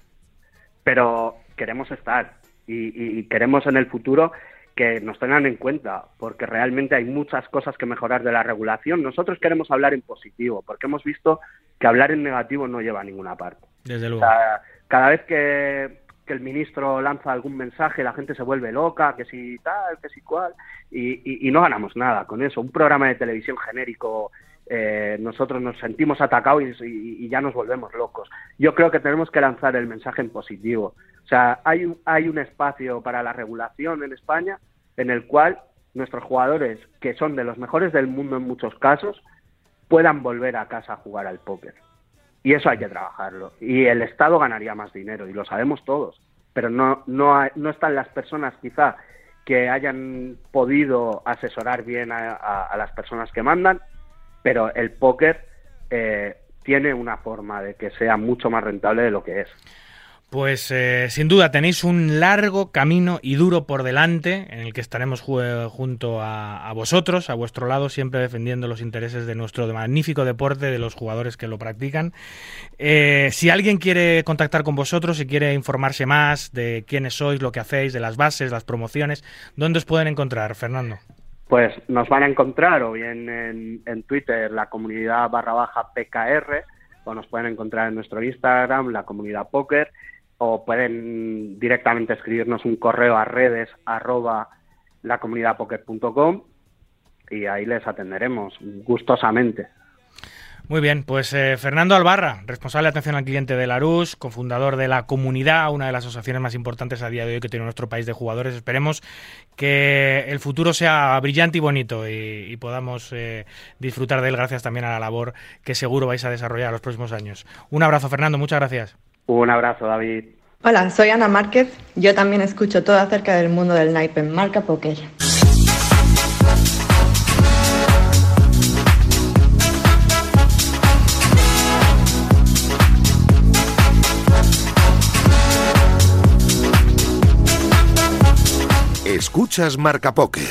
Pero queremos estar y, y- queremos en el futuro que nos tengan en cuenta, porque realmente hay muchas cosas que mejorar de la regulación. Nosotros queremos hablar en positivo, porque hemos visto que hablar en negativo no lleva a ninguna parte. Desde O luego. sea, cada vez que, que el ministro lanza algún mensaje, la gente se vuelve loca, que si tal, que si cual, y, y- no ganamos nada con eso. Un programa de televisión genérico, eh, nosotros nos sentimos atacados y ya nos volvemos locos. Yo creo que tenemos que lanzar el mensaje en positivo. O sea, hay un, hay un espacio para la regulación en España en el cual nuestros jugadores, que son de los mejores del mundo en muchos casos, puedan volver a casa a jugar al póker. Y eso hay que trabajarlo. Y el Estado ganaría más dinero, y lo sabemos todos. Pero no, no, no están las personas quizá que hayan podido asesorar bien a, a- a las personas que mandan, pero el póker eh, tiene una forma de que sea mucho más rentable de lo que es. Pues eh, sin duda tenéis un largo camino y duro por delante en el que estaremos junto a, vosotros, a vuestro lado, siempre defendiendo los intereses de nuestro magnífico deporte, de los jugadores que lo practican. Eh, si alguien quiere contactar con vosotros, si quiere informarse más de quiénes sois, lo que hacéis, de las bases, las promociones, ¿dónde os pueden encontrar, Fernando? Pues nos van a encontrar o bien en, en Twitter la comunidad barra baja PKR o nos pueden encontrar en nuestro Instagram, la comunidad póker o pueden directamente escribirnos un correo a redes arroba lacomunidadpoker.com y ahí les atenderemos gustosamente. Muy bien, pues eh, Fernando Albarra, responsable de atención al cliente de Larus, cofundador de la comunidad, una de las asociaciones más importantes a día de hoy que tiene nuestro país de jugadores. Esperemos que el futuro sea brillante y bonito y, podamos eh, disfrutar de él gracias también a la labor que seguro vais a desarrollar los próximos años. Un abrazo, Fernando, muchas gracias. Un abrazo, David. Hola, soy Ana Márquez. Yo también escucho todo acerca del mundo del naipe en Marca Poker. Escuchas Marca Póker,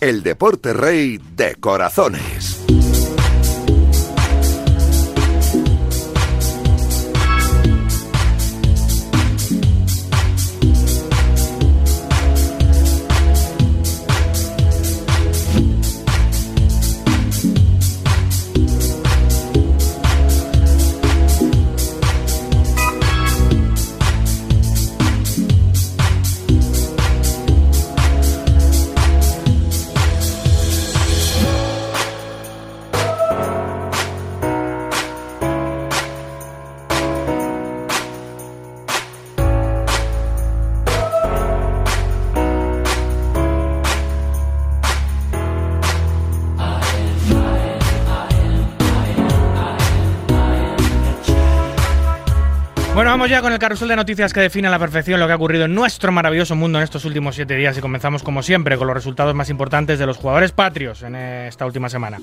el deporte rey de corazones. Ya con el carrusel de noticias que define a la perfección lo que ha ocurrido en nuestro maravilloso mundo en estos últimos siete días y comenzamos como siempre con los resultados más importantes de los jugadores patrios en esta última semana.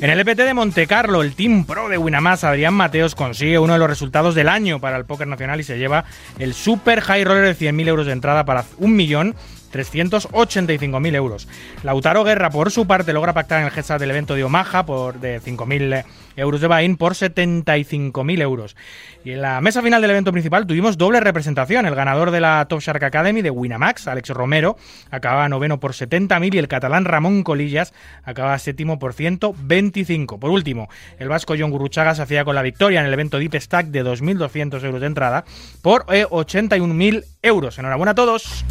En el EPT de Monte Carlo, el Team Pro de Winamax, Adrián Mateos, consigue uno de los resultados del año para el póker nacional y se lleva el Super High Roller de 100.000 euros de entrada para un millón 385.000 euros. Lautaro Guerra, por su parte, logra pactar en el GESA del evento de Omaha por de 5.000 euros de buy por 75.000 euros. Y en la mesa final del evento principal tuvimos doble representación. El ganador de la Top Shark Academy de Winamax, Alex Romero, acaba noveno por 70.000 y el catalán Ramón Colillas acaba séptimo por 125. Por último, el vasco John Guruchaga se hacía con la victoria en el evento Deep Stack de 2.200 euros de entrada por 81.000 eh, euros. Enhorabuena a todos.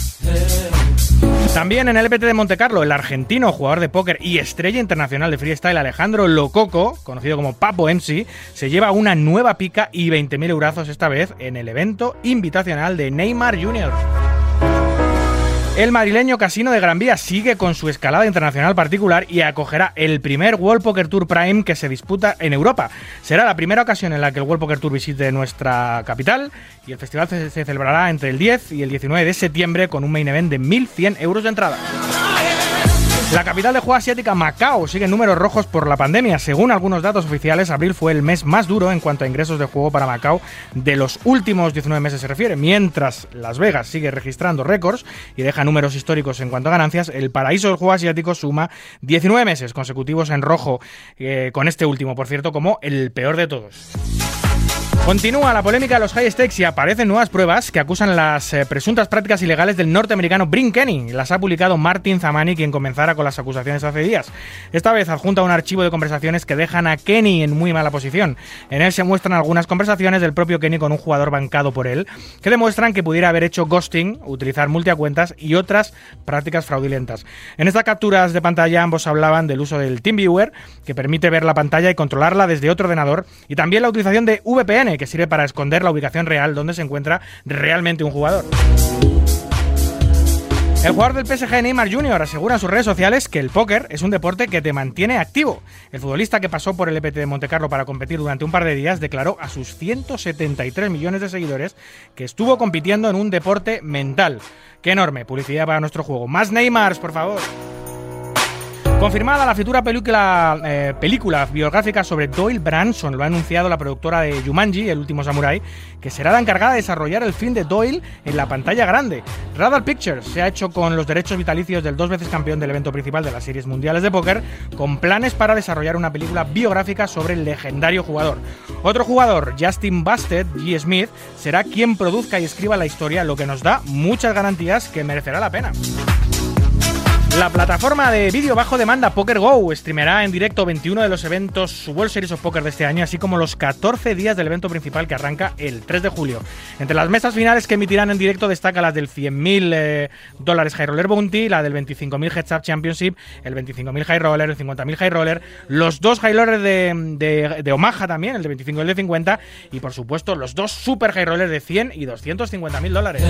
También en el EPT de Montecarlo, el argentino jugador de póker y estrella internacional de freestyle Alejandro Lococo, conocido como Papo MC, se lleva una nueva pica y 20.000 eurazos esta vez en el evento invitacional de Neymar Jr. El madrileño Casino de Gran Vía sigue con su escalada internacional particular y acogerá el primer World Poker Tour Prime que se disputa en Europa. Será la primera ocasión en la que el World Poker Tour visite nuestra capital y el festival se celebrará entre el 10 y el 19 de septiembre con un main event de 1.100 euros de entrada. La capital de juego asiática, Macao, sigue en números rojos por la pandemia. Según algunos datos oficiales, abril fue el mes más duro en cuanto a ingresos de juego para Macao de los últimos 19 meses se refiere. Mientras Las Vegas sigue registrando récords y deja números históricos en cuanto a ganancias, el paraíso del juego asiático suma 19 meses consecutivos en rojo, eh, con este último, por cierto, como el peor de todos. Continúa la polémica de los high stakes y aparecen nuevas pruebas que acusan las eh, presuntas prácticas ilegales del norteamericano Brin Kenny. Las ha publicado Martin Zamani, quien comenzara con las acusaciones hace días. Esta vez adjunta un archivo de conversaciones que dejan a Kenny en muy mala posición. En él se muestran algunas conversaciones del propio Kenny con un jugador bancado por él, que demuestran que pudiera haber hecho ghosting, utilizar multiacuentas y otras prácticas fraudulentas. En estas capturas de pantalla ambos hablaban del uso del TeamViewer, que permite ver la pantalla y controlarla desde otro ordenador, y también la utilización de VPN, que sirve para esconder la ubicación real donde se encuentra realmente un jugador. El jugador del PSG Neymar Jr. asegura en sus redes sociales que el póker es un deporte que te mantiene activo. El futbolista que pasó por el EPT de Montecarlo para competir durante un par de días declaró a sus 173 millones de seguidores que estuvo compitiendo en un deporte mental. ¡Qué enorme! Publicidad para nuestro juego. ¡Más Neymars, por favor! Confirmada la futura película, eh, película biográfica sobre Doyle Branson, lo ha anunciado la productora de Jumanji, El último Samurai, que será la encargada de desarrollar el film de Doyle en la pantalla grande. Radar Pictures se ha hecho con los derechos vitalicios del dos veces campeón del evento principal de las series mundiales de póker, con planes para desarrollar una película biográfica sobre el legendario jugador. Otro jugador, Justin Busted, G. Smith, será quien produzca y escriba la historia, lo que nos da muchas garantías que merecerá la pena. La plataforma de vídeo bajo demanda Poker Go streamerá en directo 21 de los eventos World Series of Poker de este año, así como los 14 días del evento principal que arranca el 3 de julio. Entre las mesas finales que emitirán en directo destaca las del 100.000 eh, dólares High Roller Bounty, la del 25.000 Heads Up Championship, el 25.000 High Roller, el 50.000 High Roller, los dos High Rollers de, de, Omaha también, el de 25 y el de 50, y por supuesto los dos Super High Rollers de 100 y 250.000 dólares.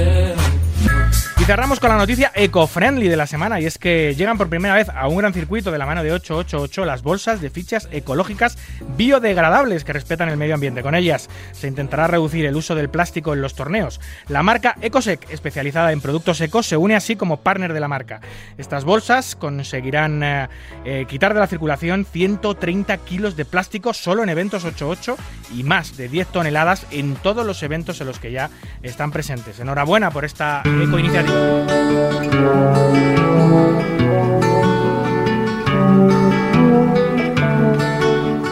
Y cerramos con la noticia eco-friendly de la semana, y es que llegan por primera vez a un gran circuito de la mano de 888 las bolsas de fichas ecológicas biodegradables que respetan el medio ambiente. Con ellas se intentará reducir el uso del plástico en los torneos. La marca Ecosec, especializada en productos ecos, se une así como partner de la marca. Estas bolsas conseguirán eh, eh, quitar de la circulación 130 kilos de plástico solo en eventos 88 y más de 10 toneladas en todos los eventos en los que ya están presentes. Enhorabuena por esta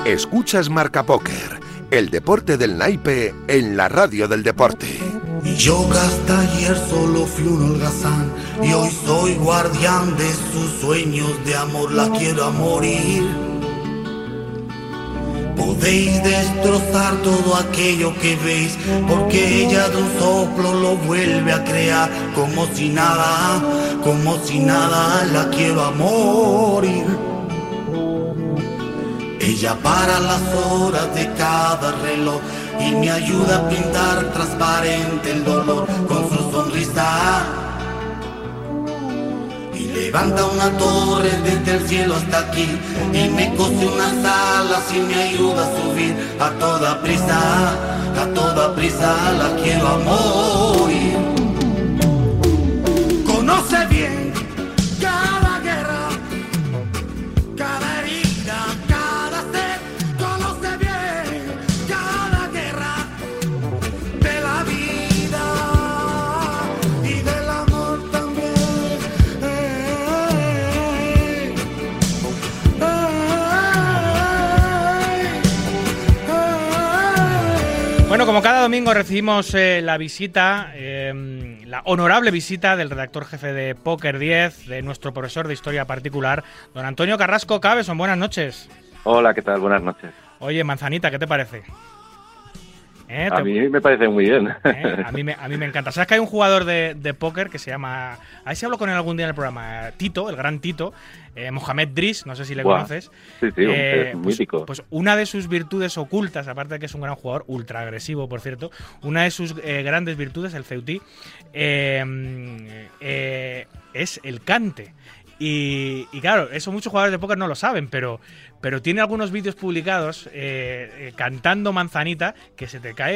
Escuchas Marca Póker, el deporte del naipe en la radio del deporte. Y yo hasta ayer solo fui un holgazán y hoy soy guardián de sus sueños de amor, la quiero a morir. Podéis destrozar todo aquello que veis, porque ella de un soplo lo vuelve a crear, como si nada, como si nada, la quiero a morir. Ella para las horas de cada reloj y me ayuda a pintar transparente el dolor con su sonrisa. Levanta una torre desde el cielo hasta aquí y me cose unas alas y me ayuda a subir a toda prisa, a toda prisa la quiero a. Bueno, como cada domingo recibimos eh, la visita, eh, la honorable visita del redactor jefe de Poker 10, de nuestro profesor de historia particular, don Antonio Carrasco Cabeson. Buenas noches. Hola, ¿qué tal? Buenas noches. Oye, Manzanita, ¿qué te parece? ¿Eh? A mí me parece muy bien. ¿eh? A, mí me, a mí me encanta. ¿Sabes que hay un jugador de, de póker que se llama. A ver si hablo con él algún día en el programa. Tito, el gran Tito. eh, Mohamed Driss, no sé si le Buah. conoces. Sí, sí, es pues- mítico. Pues una de sus virtudes ocultas, aparte de que es un gran jugador, ultra agresivo, por cierto, una de sus grandes virtudes, el Ceutí, es el cante. Y, y claro, eso muchos jugadores de póker no lo saben, pero, pero tiene algunos vídeos publicados eh, eh, cantando manzanita que se te cae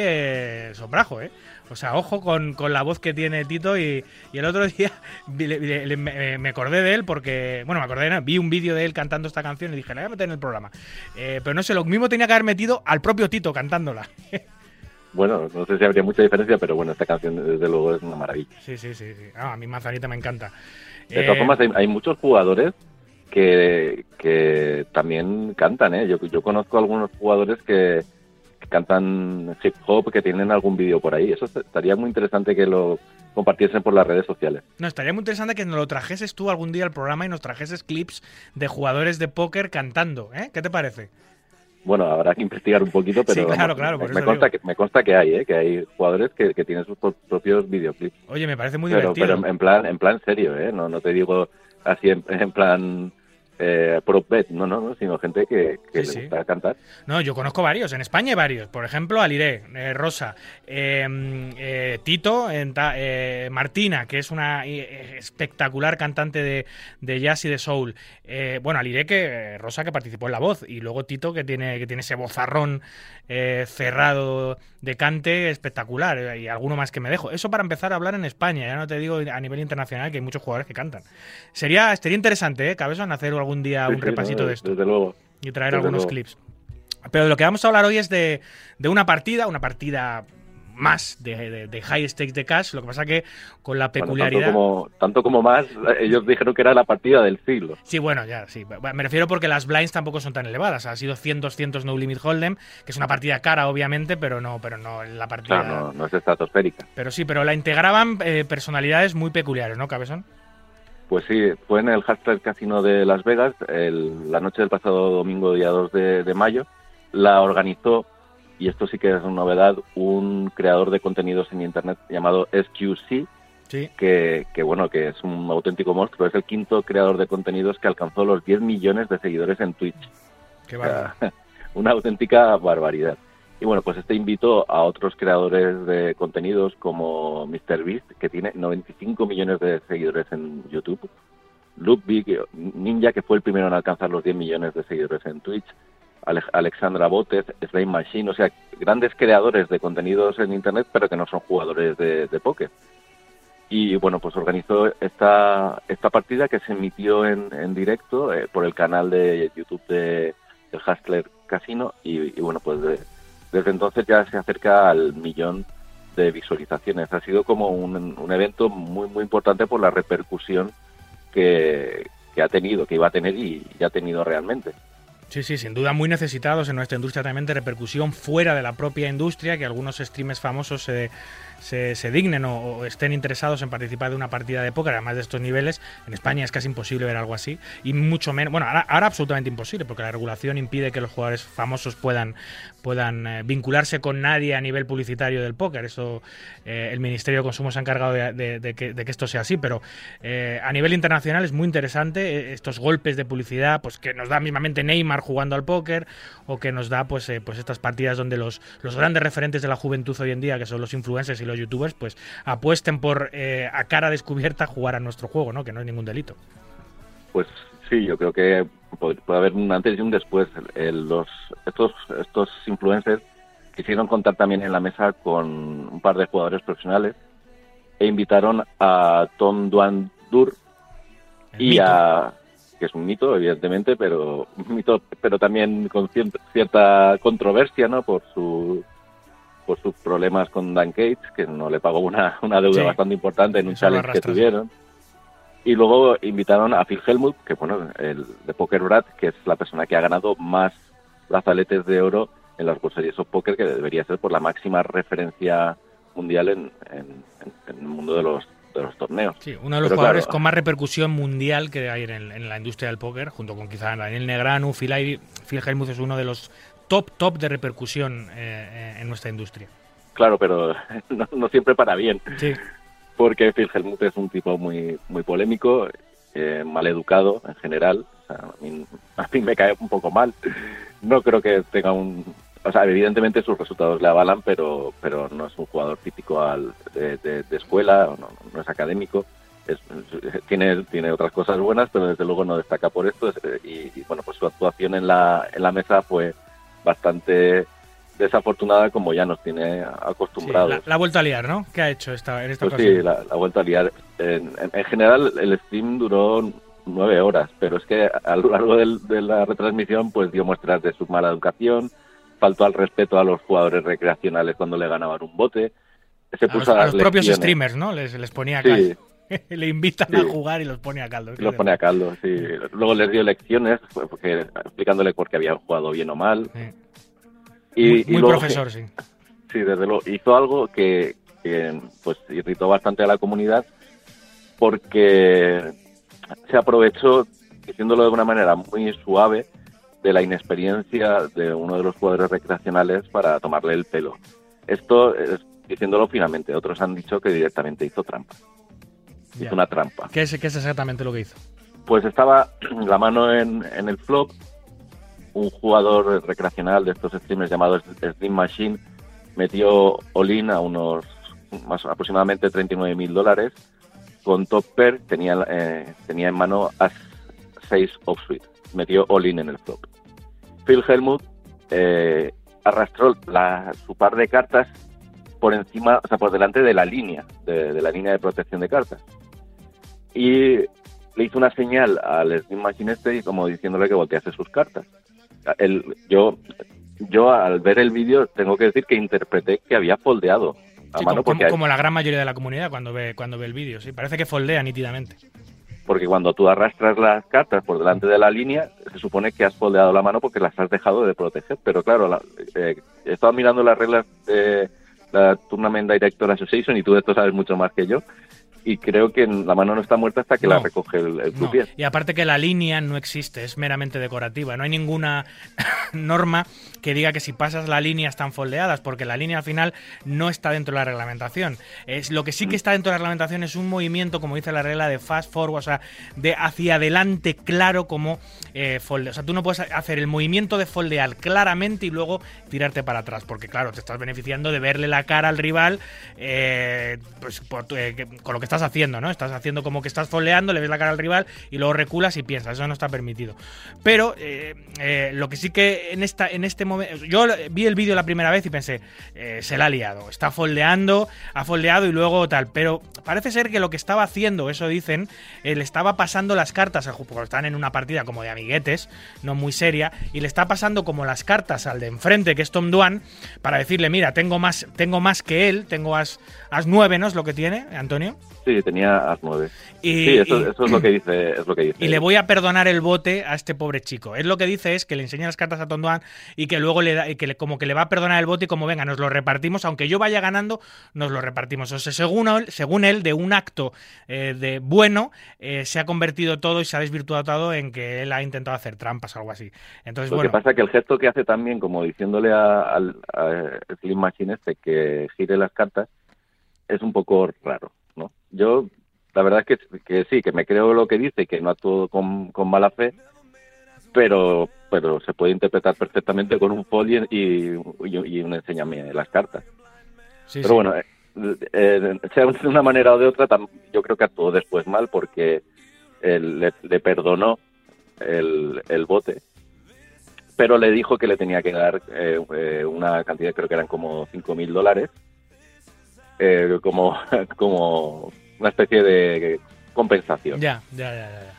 eh, sombrajo, ¿eh? O sea, ojo con, con la voz que tiene Tito y, y el otro [laughs] día vi- le- le- le- me, me acordé de él porque, bueno, me acordé, no, vi un vídeo de él cantando esta canción y dije, la voy a meter en el programa. Eh, pero no sé, lo mismo tenía que haber metido al propio Tito cantándola. [laughs] Bueno, no sé si habría mucha diferencia, pero bueno, esta canción desde luego es una maravilla. sí, sí, sí. sí. Ah, a mí manzanita me encanta. De todas Eh, formas, hay, hay muchos jugadores que, que también cantan, ¿eh? Yo, yo conozco algunos jugadores que, que cantan hip hop, que tienen algún vídeo por ahí. Eso estaría muy interesante que lo compartiesen por las redes sociales. No, estaría muy interesante que nos lo trajeses tú algún día al programa y nos trajeses clips de jugadores de póker cantando, ¿eh? ¿Qué te parece? Bueno, habrá que investigar un poquito, pero Sí, claro, vamos, claro, por me, eso consta digo. que, me consta que hay, ¿eh? que hay jugadores que, que tienen sus pro- propios videoclips. Oye, me parece muy pero, divertido. pero en plan en plan serio eh no no te digo así en, en plan eh, prop bet no no no sino gente que, que Sí, le sí. gusta cantar No, yo conozco varios. En España hay varios. Por ejemplo, Aliré, eh, Rosa, eh, eh, Tito, Martina, que es una espectacular cantante de, de jazz y de soul. Bueno, Aliré, que Rosa, que participó en La Voz. Y luego Tito, que tiene, que tiene ese bozarrón cerrado de cante espectacular. eh, Y alguno más que me dejo. Eso para empezar a hablar en España. Ya no te digo a nivel internacional que hay muchos jugadores que cantan. Sería, sería interesante, ¿eh? Cabezón, hacer algún algún día Sí, un sí, repasito no, de esto Desde luego. y traer desde algunos luego. clips. Pero de lo que vamos a hablar hoy es de, de una partida, una partida más de, de- de high stakes de cash. Lo que pasa que con la Bueno, peculiaridad. tanto, como, tanto como más, ellos dijeron que era la partida del siglo. Sí, bueno, ya, sí. Me refiero porque las blinds tampoco son tan elevadas. Ha sido 100, 200 no limit hold'em, que es una partida cara, obviamente, pero no, pero no la partida. sea, no, no es estratosférica. Pero sí, pero la integraban eh, personalidades muy peculiares, ¿no, Cabezón? Pues sí, fue en el Hustler Casino de Las Vegas, el- la noche del pasado domingo, día 2 de, de mayo. La organizó, y esto sí que es una novedad, un creador de contenidos en Internet llamado SQC, Sí. que, que, bueno, que es un auténtico monstruo. Es el quinto creador de contenidos que alcanzó los 10 millones de seguidores en Twitch. Qué [laughs] una auténtica barbaridad. Y bueno, pues este invitó a otros creadores de contenidos como MrBeast, que tiene 95 millones de seguidores en YouTube. Ludwig Ninja, que fue el primero en alcanzar los 10 millones de seguidores en Twitch. Ale- Alexandra Botes, Slime Machine, o sea, grandes creadores de contenidos en Internet, pero que no son jugadores de, de póker. Y bueno, pues organizó esta, esta partida que se emitió en, en directo eh, por el canal de YouTube de, del Hustler Casino y, y bueno, pues de- desde entonces ya se acerca al millón de visualizaciones. Ha sido como un, un evento muy, muy importante por la repercusión que, que ha tenido, que iba a tener y ya ha tenido realmente. Sí, sí, sin duda muy necesitados en nuestra industria también de repercusión fuera de la propia industria, que algunos streamers famosos se, se, se dignen o, o estén interesados en participar de una partida de póker, además de estos niveles. En España es casi imposible ver algo así, y mucho menos, bueno, ahora, ahora absolutamente imposible, porque la regulación impide que los jugadores famosos puedan, puedan eh, vincularse con nadie a nivel publicitario del póker. Eso eh, el Ministerio de Consumo se ha encargado de, de- de que, de que esto sea así, pero eh, a nivel internacional es muy interesante eh, estos golpes de publicidad, pues que nos da mismamente Neymar jugando al póker o que nos da pues, eh, pues estas partidas donde los, los grandes referentes de la juventud hoy en día, que son los influencers y los youtubers, pues apuesten por eh, a cara descubierta jugar a nuestro juego, ¿no? Que no es ningún delito. Pues sí, yo creo que puede, puede haber un antes y un después. El- los, estos, estos influencers quisieron contar también en la mesa con un par de jugadores profesionales e invitaron a Tom Duan Dur y mito. a que es un mito evidentemente pero un mito pero también con cierta controversia no por su por sus problemas con Dan Cates que no le pagó una, una deuda Sí. bastante importante en un Eso challenge que tuvieron y luego invitaron a Phil Helmut, que bueno, el de Poker Brat, que es la persona que ha ganado más brazaletes de oro en las World Series of Poker, que debería ser por la máxima referencia mundial en, en- el mundo de los, de los torneos. Sí, uno de los Pero jugadores claro, con más repercusión mundial que hay en, en la industria del póker, junto con quizá Daniel Negranu, Phil. Phil Hellmuth es uno de los top, top de repercusión eh, eh, en nuestra industria. Claro, pero [laughs] no, no siempre para bien, Sí, porque Phil Helmut es un tipo muy, muy polémico, eh, mal educado en general. O sea, a, mí, a mí me cae un poco mal. No creo que tenga un... O sea, evidentemente sus resultados le avalan, pero, pero no es un jugador típico al, de, de- de escuela, no, no es académico. Es- [laughs] tiene, tiene otras cosas buenas, pero desde luego no destaca por esto. es- Y, y, bueno, pues su actuación en la, en la mesa fue bastante desafortunada, como ya nos tiene sí, acostumbrados. la, vuelto a liar, ¿no? ¿Qué ha hecho esta, en esta Pues ocasión? sí, la, la vuelta a liar. En, en- en general, el stream duró nueve horas, pero es que a lo largo del- de la retransmisión, pues dio muestras de su mala educación, faltó al respeto a los jugadores recreacionales cuando le ganaban un bote, se a los, a, a los propios streamers, ¿no? Les, les ponía Sí. [laughs] Le invitan Sí. a jugar y los pone a caldo. los pone a caldo, sí. Luego les dio lecciones, porque, explicándole por qué habían jugado bien o mal. Sí. Y, muy y muy luego- profesor, sí. Sí, desde luego. Hizo algo que, que, pues irritó bastante a la comunidad porque se aprovechó, diciéndolo de una manera muy suave, de la inexperiencia de uno de los jugadores recreacionales para tomarle el pelo. Esto es diciéndolo finamente. Otros han dicho que directamente hizo trampa. Ya. Hizo una trampa. ¿Qué, es, ¿Qué es exactamente lo que hizo? Pues estaba la mano en, en el flop. Un jugador recreacional de estos streamers llamado Slim Machine metió all-in a unos más aproximadamente 39 mil dólares. Con top pair tenía, eh, tenía en mano as 6 offsuit. Metió all-in en el flop. Phil Helmut eh, arrastró la- su par de cartas por encima, o sea, por delante de la línea, de, de la línea de protección de cartas. Y le hizo una señal al Steam Machine este como diciéndole que voltease sus cartas. El, yo, yo al ver el vídeo tengo que decir que interpreté que había foldeado a Sí, mano como, porque, como la gran mayoría de la comunidad cuando ve, cuando ve el vídeo, sí. Parece que foldea nítidamente. porque cuando tú arrastras las cartas por delante de la línea se supone que has foldeado la mano porque las has dejado de proteger. Pero claro, la- eh, he estado mirando las reglas de la Tournament Director Association y tú de esto sabes mucho más que yo. Y creo que la mano no está muerta hasta que la recoge el, el No. Y aparte que la línea no existe, es meramente decorativa. No hay ninguna [laughs] norma que diga que si pasas la línea están foldeadas, porque la línea al final no está dentro de la reglamentación. Es, lo que sí que está dentro de la reglamentación es un movimiento, como dice la regla, de fast forward, o sea, de hacia adelante claro como eh, folde. O sea, tú no puedes hacer el movimiento de foldear claramente y luego tirarte para atrás, porque claro, te estás beneficiando de verle la cara al rival eh, pues, por eh, con lo que estás haciendo, ¿no? Estás haciendo como que estás foldeando, le ves la cara al rival y luego reculas y piensas, eso no está permitido. Pero eh, eh, lo que sí que en esta en este momento yo vi el vídeo la primera vez y pensé, eh, se la ha liado, está foldeando, ha foldeado y luego tal, pero parece ser que lo que estaba haciendo, eso dicen, le estaba pasando las cartas, porque están en una partida como de amiguetes, no muy seria, y le está pasando como las cartas al de enfrente, que es Tom Duan, para decirle, mira, tengo más, tengo más que él, tengo as, as 9, ¿no? Es lo que tiene, Antonio. Sí, tenía as 9. Y- sí, eso, y- eso es lo que dice. Es lo que dice. Y le voy a perdonar el bote a este pobre chico. Es lo que dice es que le enseña las cartas a Tonduan y que luego le da, y que le- como que le va a perdonar el bote y como venga, nos lo repartimos, aunque yo vaya ganando, nos lo repartimos. O sea, según él, según él de un acto eh, de bueno, eh, se ha convertido todo y se ha desvirtuado todo en que él ha intentado hacer trampas o algo así. Entonces, Lo bueno, que pasa es que el gesto que hace también, como diciéndole a- al Slim Machine este que gire las cartas, es un poco raro. Yo, la verdad es que, que sí, que me creo lo que dice, que no actúo con, con mala fe, pero pero se puede interpretar perfectamente con un folio y, y, y un enséñame las cartas. sí, Pero sí. bueno, eh, eh, sea de una manera o de otra, yo creo que actuó después mal porque él le, le perdonó el, el bote, pero le dijo que le tenía que dar eh, eh, una cantidad, creo que eran como 5 mil dólares, eh, como, [laughs] como una especie de compensación. ya, ya, ya, ya.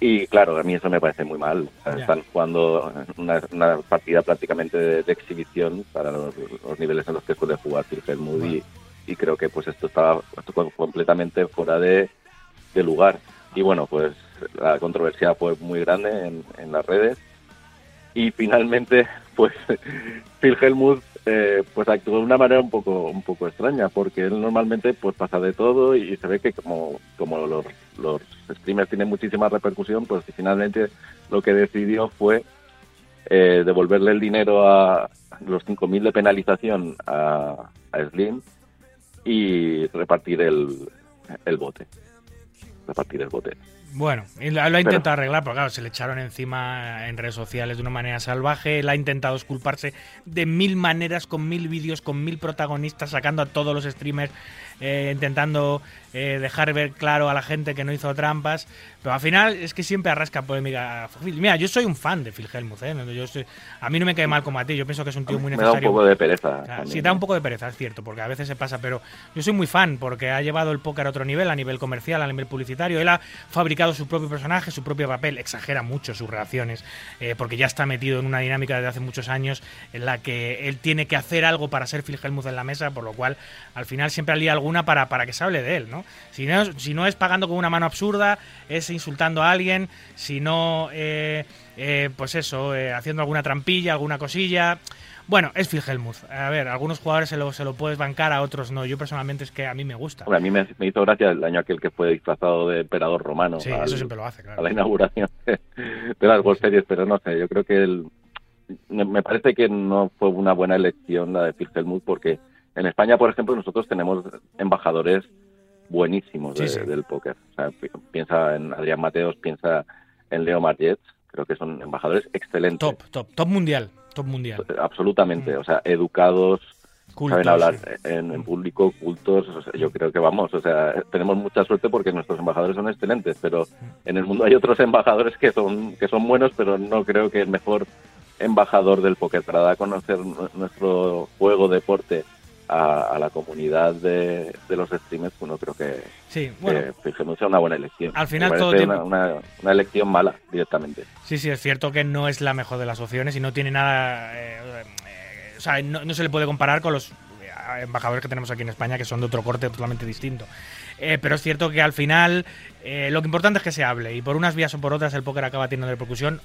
Y claro, a mí eso me parece muy mal. Ya. Están jugando una, una partida prácticamente de, de exhibición para los, los niveles en los que suele jugar Phil Hellmuth y, y creo que pues esto estaba esto completamente fuera de, de lugar. Y bueno, pues la controversia fue muy grande en, en las redes y finalmente [laughs] pues Phil Hellmuth eh, pues actuó de una manera un poco un poco extraña porque él normalmente pues pasa de todo y se ve que como como los, los streamers tienen muchísima repercusión pues finalmente lo que decidió fue eh, devolverle el dinero a los 5.000 de penalización a, a Slim y repartir el, el bote. Repartir el bote Bueno, lo, ha intentado arreglar, pero claro, se le echaron encima en redes sociales de una manera salvaje. Él ha intentado disculparse de mil maneras, con mil vídeos, con mil protagonistas, sacando a todos los streamers, eh, intentando eh, dejar ver claro a la gente que no hizo trampas. Pero al final es que siempre arrasca polémica. Mira, yo soy un fan de Phil Hellmuth, ¿eh? Yo soy- a mí no me cae mal como a ti, yo pienso que es un tío muy me da un necesario. poco de pereza O sea, también, sí, da un poco de pereza, es cierto, porque a veces se pasa, pero yo soy muy fan porque ha llevado el póker a otro nivel, a nivel comercial, a nivel publicitario. Él ha fabricado su propio personaje, su propio papel, exagera mucho sus reacciones, eh, porque ya está metido en una dinámica desde hace muchos años en la que él tiene que hacer algo para ser Phil Hellmuth en la mesa, por lo cual al final siempre alía alguna para, para que se hable de él, ¿no? Si no, si no es pagando con una mano absurda, es insultando a alguien, si no, eh, eh, pues eso, eh, haciendo alguna trampilla, alguna cosilla. Bueno, es Phil Hellmuth. A ver, algunos jugadores se lo, se lo puedes bancar, a otros no. Yo personalmente es que a mí me gusta. Hombre, a mí me, me hizo gracia el año aquel que fue disfrazado de emperador romano Sí, al- eso siempre lo hace, claro. a la inauguración de, de las World Series, pero no sé, yo creo que el- me parece que no fue una buena elección la de Phil Hellmuth porque en España, por ejemplo, nosotros tenemos embajadores buenísimos Sí, de- sí. del póker. O sea, pi- piensa en Adrián Mateos, piensa en Leo Marget, creo que son embajadores excelentes. Top, top, top mundial. Top mundial. Absolutamente, o sea, educados, Cultos, saben hablar sí. en, en público, cultos, o sea, yo creo que vamos, o sea, tenemos mucha suerte porque nuestros embajadores son excelentes, pero en el mundo hay otros embajadores que son que son buenos, pero no creo que el mejor embajador del póker para dar a conocer nu- nuestro juego, deporte a, a la comunidad de, de los streamers, bueno, creo que, Sí, bueno. que Fijemos sea una buena elección. Al final todo tiempo- una, una, una elección mala directamente. Sí, sí, es cierto que no es la mejor de las opciones y no tiene nada. eh, eh, o sea, no, no se le puede comparar con los eh, embajadores que tenemos aquí en España, que son de otro corte totalmente distinto. Eh, pero es cierto que al final eh, lo que importante es que se hable y por unas vías o por otras el póker acaba teniendo repercusión.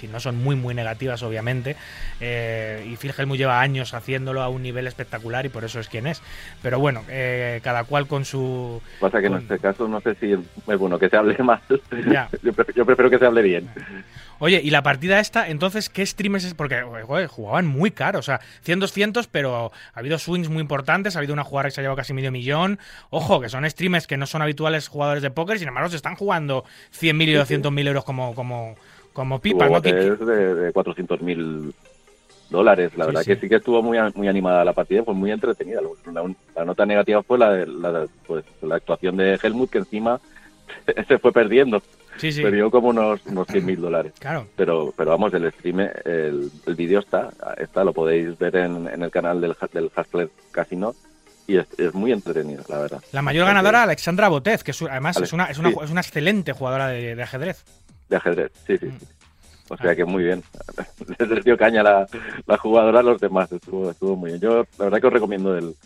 Si no son muy, muy negativas, obviamente. Eh, y Phil Hellmuth lleva años haciéndolo a un nivel espectacular y por eso es quien es. Pero bueno, eh, cada cual con su. Pasa que en este caso no sé si es bueno que se hable más. Ya. [laughs] yo, prefiero, yo prefiero que se hable bien. Oye, y la partida esta, entonces, ¿qué streamers es? Porque joder, jugaban muy caro, o sea, 100, 200, pero ha habido swings muy importantes, ha habido una jugada que se ha llevado casi medio millón. Ojo, que son streamers que no son habituales jugadores de póker, sin embargo, se están jugando 100.000 y 200.000 euros como, como, como Tuvo ¿no? Botes de, de 400 mil dólares. La Sí, verdad sí. que sí que estuvo muy, muy animada la partida, fue muy entretenida. La, la nota negativa fue la, de- la, pues, la actuación de Helmut, que encima [laughs] se fue perdiendo. Sí, sí. Perdió como unos, unos 100 mil dólares. Claro. Pero, pero vamos, el stream, el, el vídeo está, está, lo podéis ver en, en el canal del, del Hustler Casino y es, es muy entretenido, la verdad. La mayor ganadora, Alexandra Botez, que es, además Ale- es una, es, una, sí. es una excelente jugadora de, de ajedrez. De ajedrez, sí, sí. Sí. O sea que muy bien. [laughs] Les dio caña la, la jugadora a los demás. Estuvo, estuvo muy bien. Yo la verdad que os recomiendo el,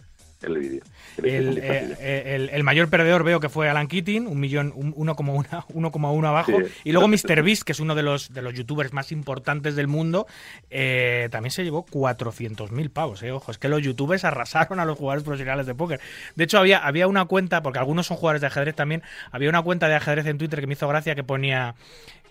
el vídeo. El, vistacillo. eh, el- el mayor perdedor veo que fue Alan Keating, un millón, un 1,1 1,1 [laughs] abajo. Sí. Y luego MrBeast, que es uno de los, de los youtubers más importantes del mundo, eh, también se llevó 400.000 pavos. Eh. Ojo, es que los youtubers arrasaron a los jugadores profesionales de póker. De hecho, había, había una cuenta, porque algunos son jugadores de ajedrez también, había una cuenta de ajedrez en Twitter que me hizo gracia que ponía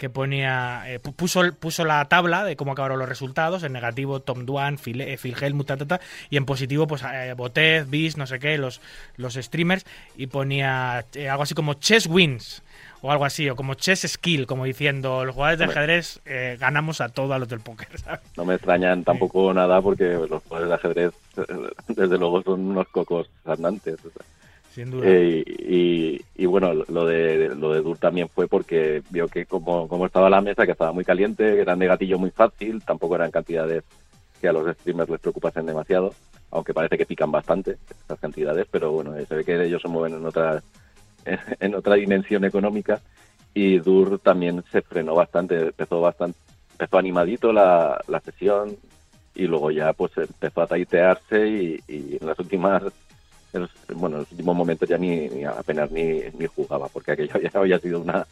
que ponía eh, pu- puso, puso la tabla de cómo acabaron los resultados en negativo Tom Duan, Phil, eh, Phil Hellmuth, ta, ta, ta, y en positivo pues eh, Botez, Beast, no sé qué, los, los streamers y ponía eh, algo así como chess wins o algo así, o como chess skill, como diciendo los jugadores de ajedrez eh, ganamos a todos a los del póker, [laughs] ¿sabes? No me extrañan tampoco nada porque los jugadores de ajedrez, [laughs] desde luego, son unos cocos andantes. o sea. Sin duda. Eh, y, bueno, lo de lo de Dur también fue porque vio que como, como estaba la mesa, que estaba muy caliente, que eran de gatillo muy fácil, tampoco eran cantidades que a los streamers les preocupasen demasiado, aunque parece que pican bastante estas cantidades, pero bueno, eh, se ve que ellos se mueven en otra, [laughs] en otra dimensión económica y Dur también se frenó bastante, empezó bastante, empezó animadito la, la sesión y luego ya pues empezó a taitearse y en las últimas en los, bueno, en los últimos momentos ya ni, ni apenas ni, ni jugaba, porque aquello [laughs] ya había sido una,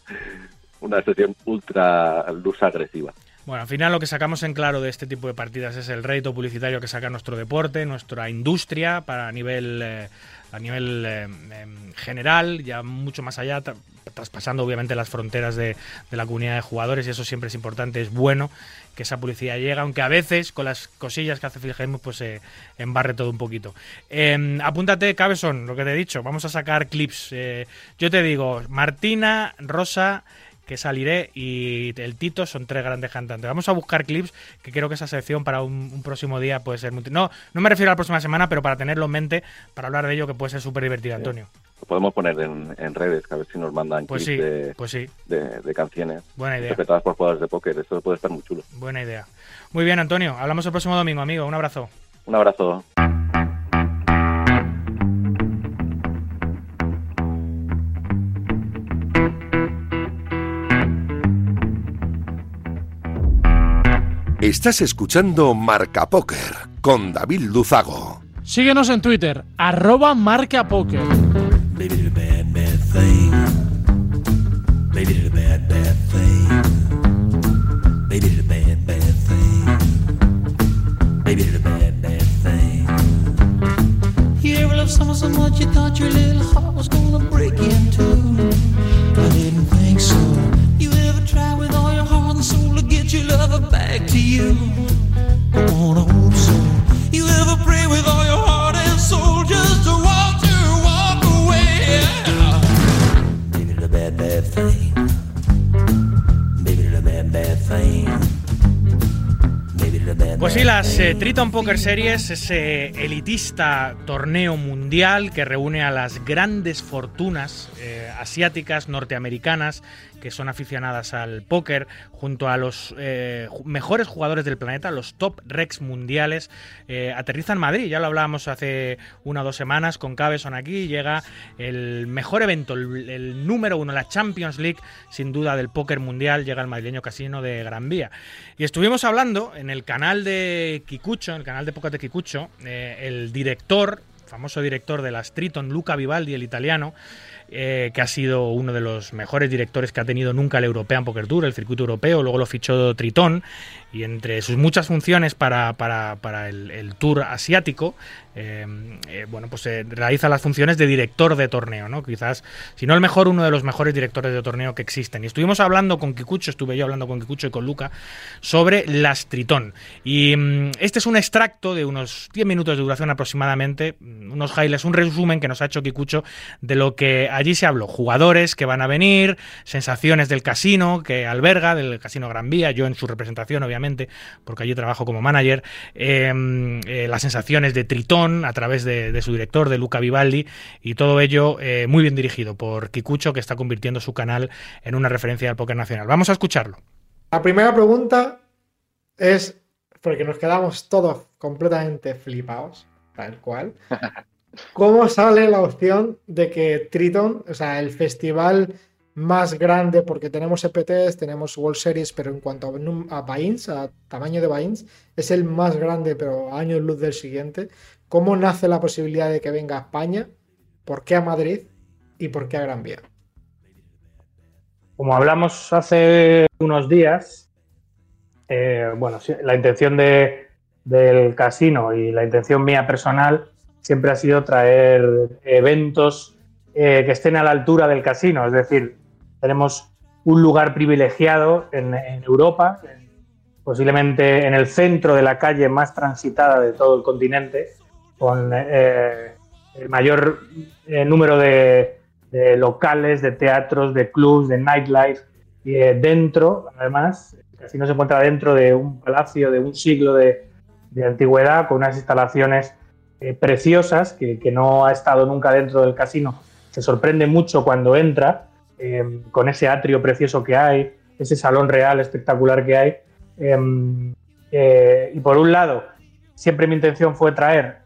una sesión ultra luz agresiva. Bueno, al final lo que sacamos en claro de este tipo de partidas es el rédito publicitario que saca nuestro deporte, nuestra industria, para a nivel, eh, a nivel eh, em, general, ya mucho más allá, tra- traspasando obviamente las fronteras de, de la comunidad de jugadores, y eso siempre es importante, es bueno que esa publicidad llegue, aunque a veces con las cosillas que hace Phil Hellmuth, pues se embarre todo un poquito. Eh, apúntate, Cabezón, lo que te he dicho, vamos a sacar clips. Eh, yo te digo, Martina, Rosa que saliré y el Tito son tres grandes cantantes. Vamos a buscar clips que creo que esa sección para un, un próximo día puede ser muy... No, no me refiero a la próxima semana, pero para tenerlo en mente, para hablar de ello que puede ser súper divertido, Antonio. Lo podemos poner en, en redes, a ver si nos mandan Pues clips sí, de, pues sí, de, de canciones buena idea, interpretadas por jugadores de póker. Eso puede estar muy chulo. buena idea. Muy bien, Antonio, hablamos el próximo domingo, amigo. Un abrazo. Un abrazo. Estás escuchando Marca Póker con David Luzago. Síguenos en Twitter, arroba marcapoker. Your little heart was gonna break Pues sí, las eh, Triton Poker Series, ese elitista torneo mundial que reúne a las grandes fortunas eh, asiáticas, norteamericanas, que son aficionadas al póker, junto a los eh, mejores jugadores del planeta, los top Rex mundiales, eh, aterriza en Madrid. Ya lo hablábamos hace una o dos semanas con Cabezón aquí. Llega el mejor evento, el, número uno, la Champions League, sin duda, del póker mundial. Llega el madrileño casino de Gran Vía. Y estuvimos hablando en el canal de Kikucho, en el canal de póker de Kikucho, eh, el director, famoso director de las Triton, Luca Vivaldi, el italiano, eh, que ha sido uno de los mejores directores que ha tenido nunca el European Poker Tour, el circuito europeo, luego lo fichó Tritón, y entre sus muchas funciones para, para- para el, tour asiático, eh, eh, bueno, pues realiza las funciones de director de torneo, ¿no? Quizás, si no el mejor, uno de los mejores directores de torneo que existen. Y estuvimos hablando con Kikucho, estuve yo hablando con Kikucho y con Luca, sobre las Tritón. Y mm, este es un extracto de unos 10 minutos de duración aproximadamente, mm, unos highlights, un resumen que nos ha hecho Kikucho de lo que allí se habló. Jugadores que van a venir, sensaciones del casino que alberga, del casino Gran Vía, yo en su representación, obviamente, porque allí trabajo como manager, eh, eh, las sensaciones de Tritón a través de, de su director, de Luca Vivaldi, y todo ello eh, muy bien dirigido por Kikucho, que está convirtiendo su canal en una referencia al póker nacional. Vamos a escucharlo. La primera pregunta es, porque nos quedamos todos completamente flipados, tal cual. [laughs] ¿Cómo sale la opción de que Triton, o sea, el festival más grande, porque tenemos EPTs, tenemos World Series, pero en cuanto a, num- a tamaño de buy-ins, es el más grande, pero a años luz del siguiente. ¿Cómo nace la posibilidad de que venga a España? ¿Por qué a Madrid? ¿Y por qué a Gran Vía? Como hablamos hace unos días, eh, bueno, la intención de- del casino y la intención mía personal siempre ha sido traer eventos eh, que estén a la altura del casino. Es decir, tenemos un lugar privilegiado en, Europa, en- posiblemente en el centro de la calle más transitada de todo el continente, con eh, el mayor eh, número de, locales, de teatros, de clubs, de nightlife. Y dentro, además, el casino se encuentra dentro de un palacio de un siglo de antigüedad, con unas instalaciones eh, preciosas, que, no ha estado nunca dentro del casino. Se sorprende mucho cuando entra, eh, con ese atrio precioso que hay, ese salón real espectacular que hay. Eh, eh, y por un lado, siempre mi intención fue traer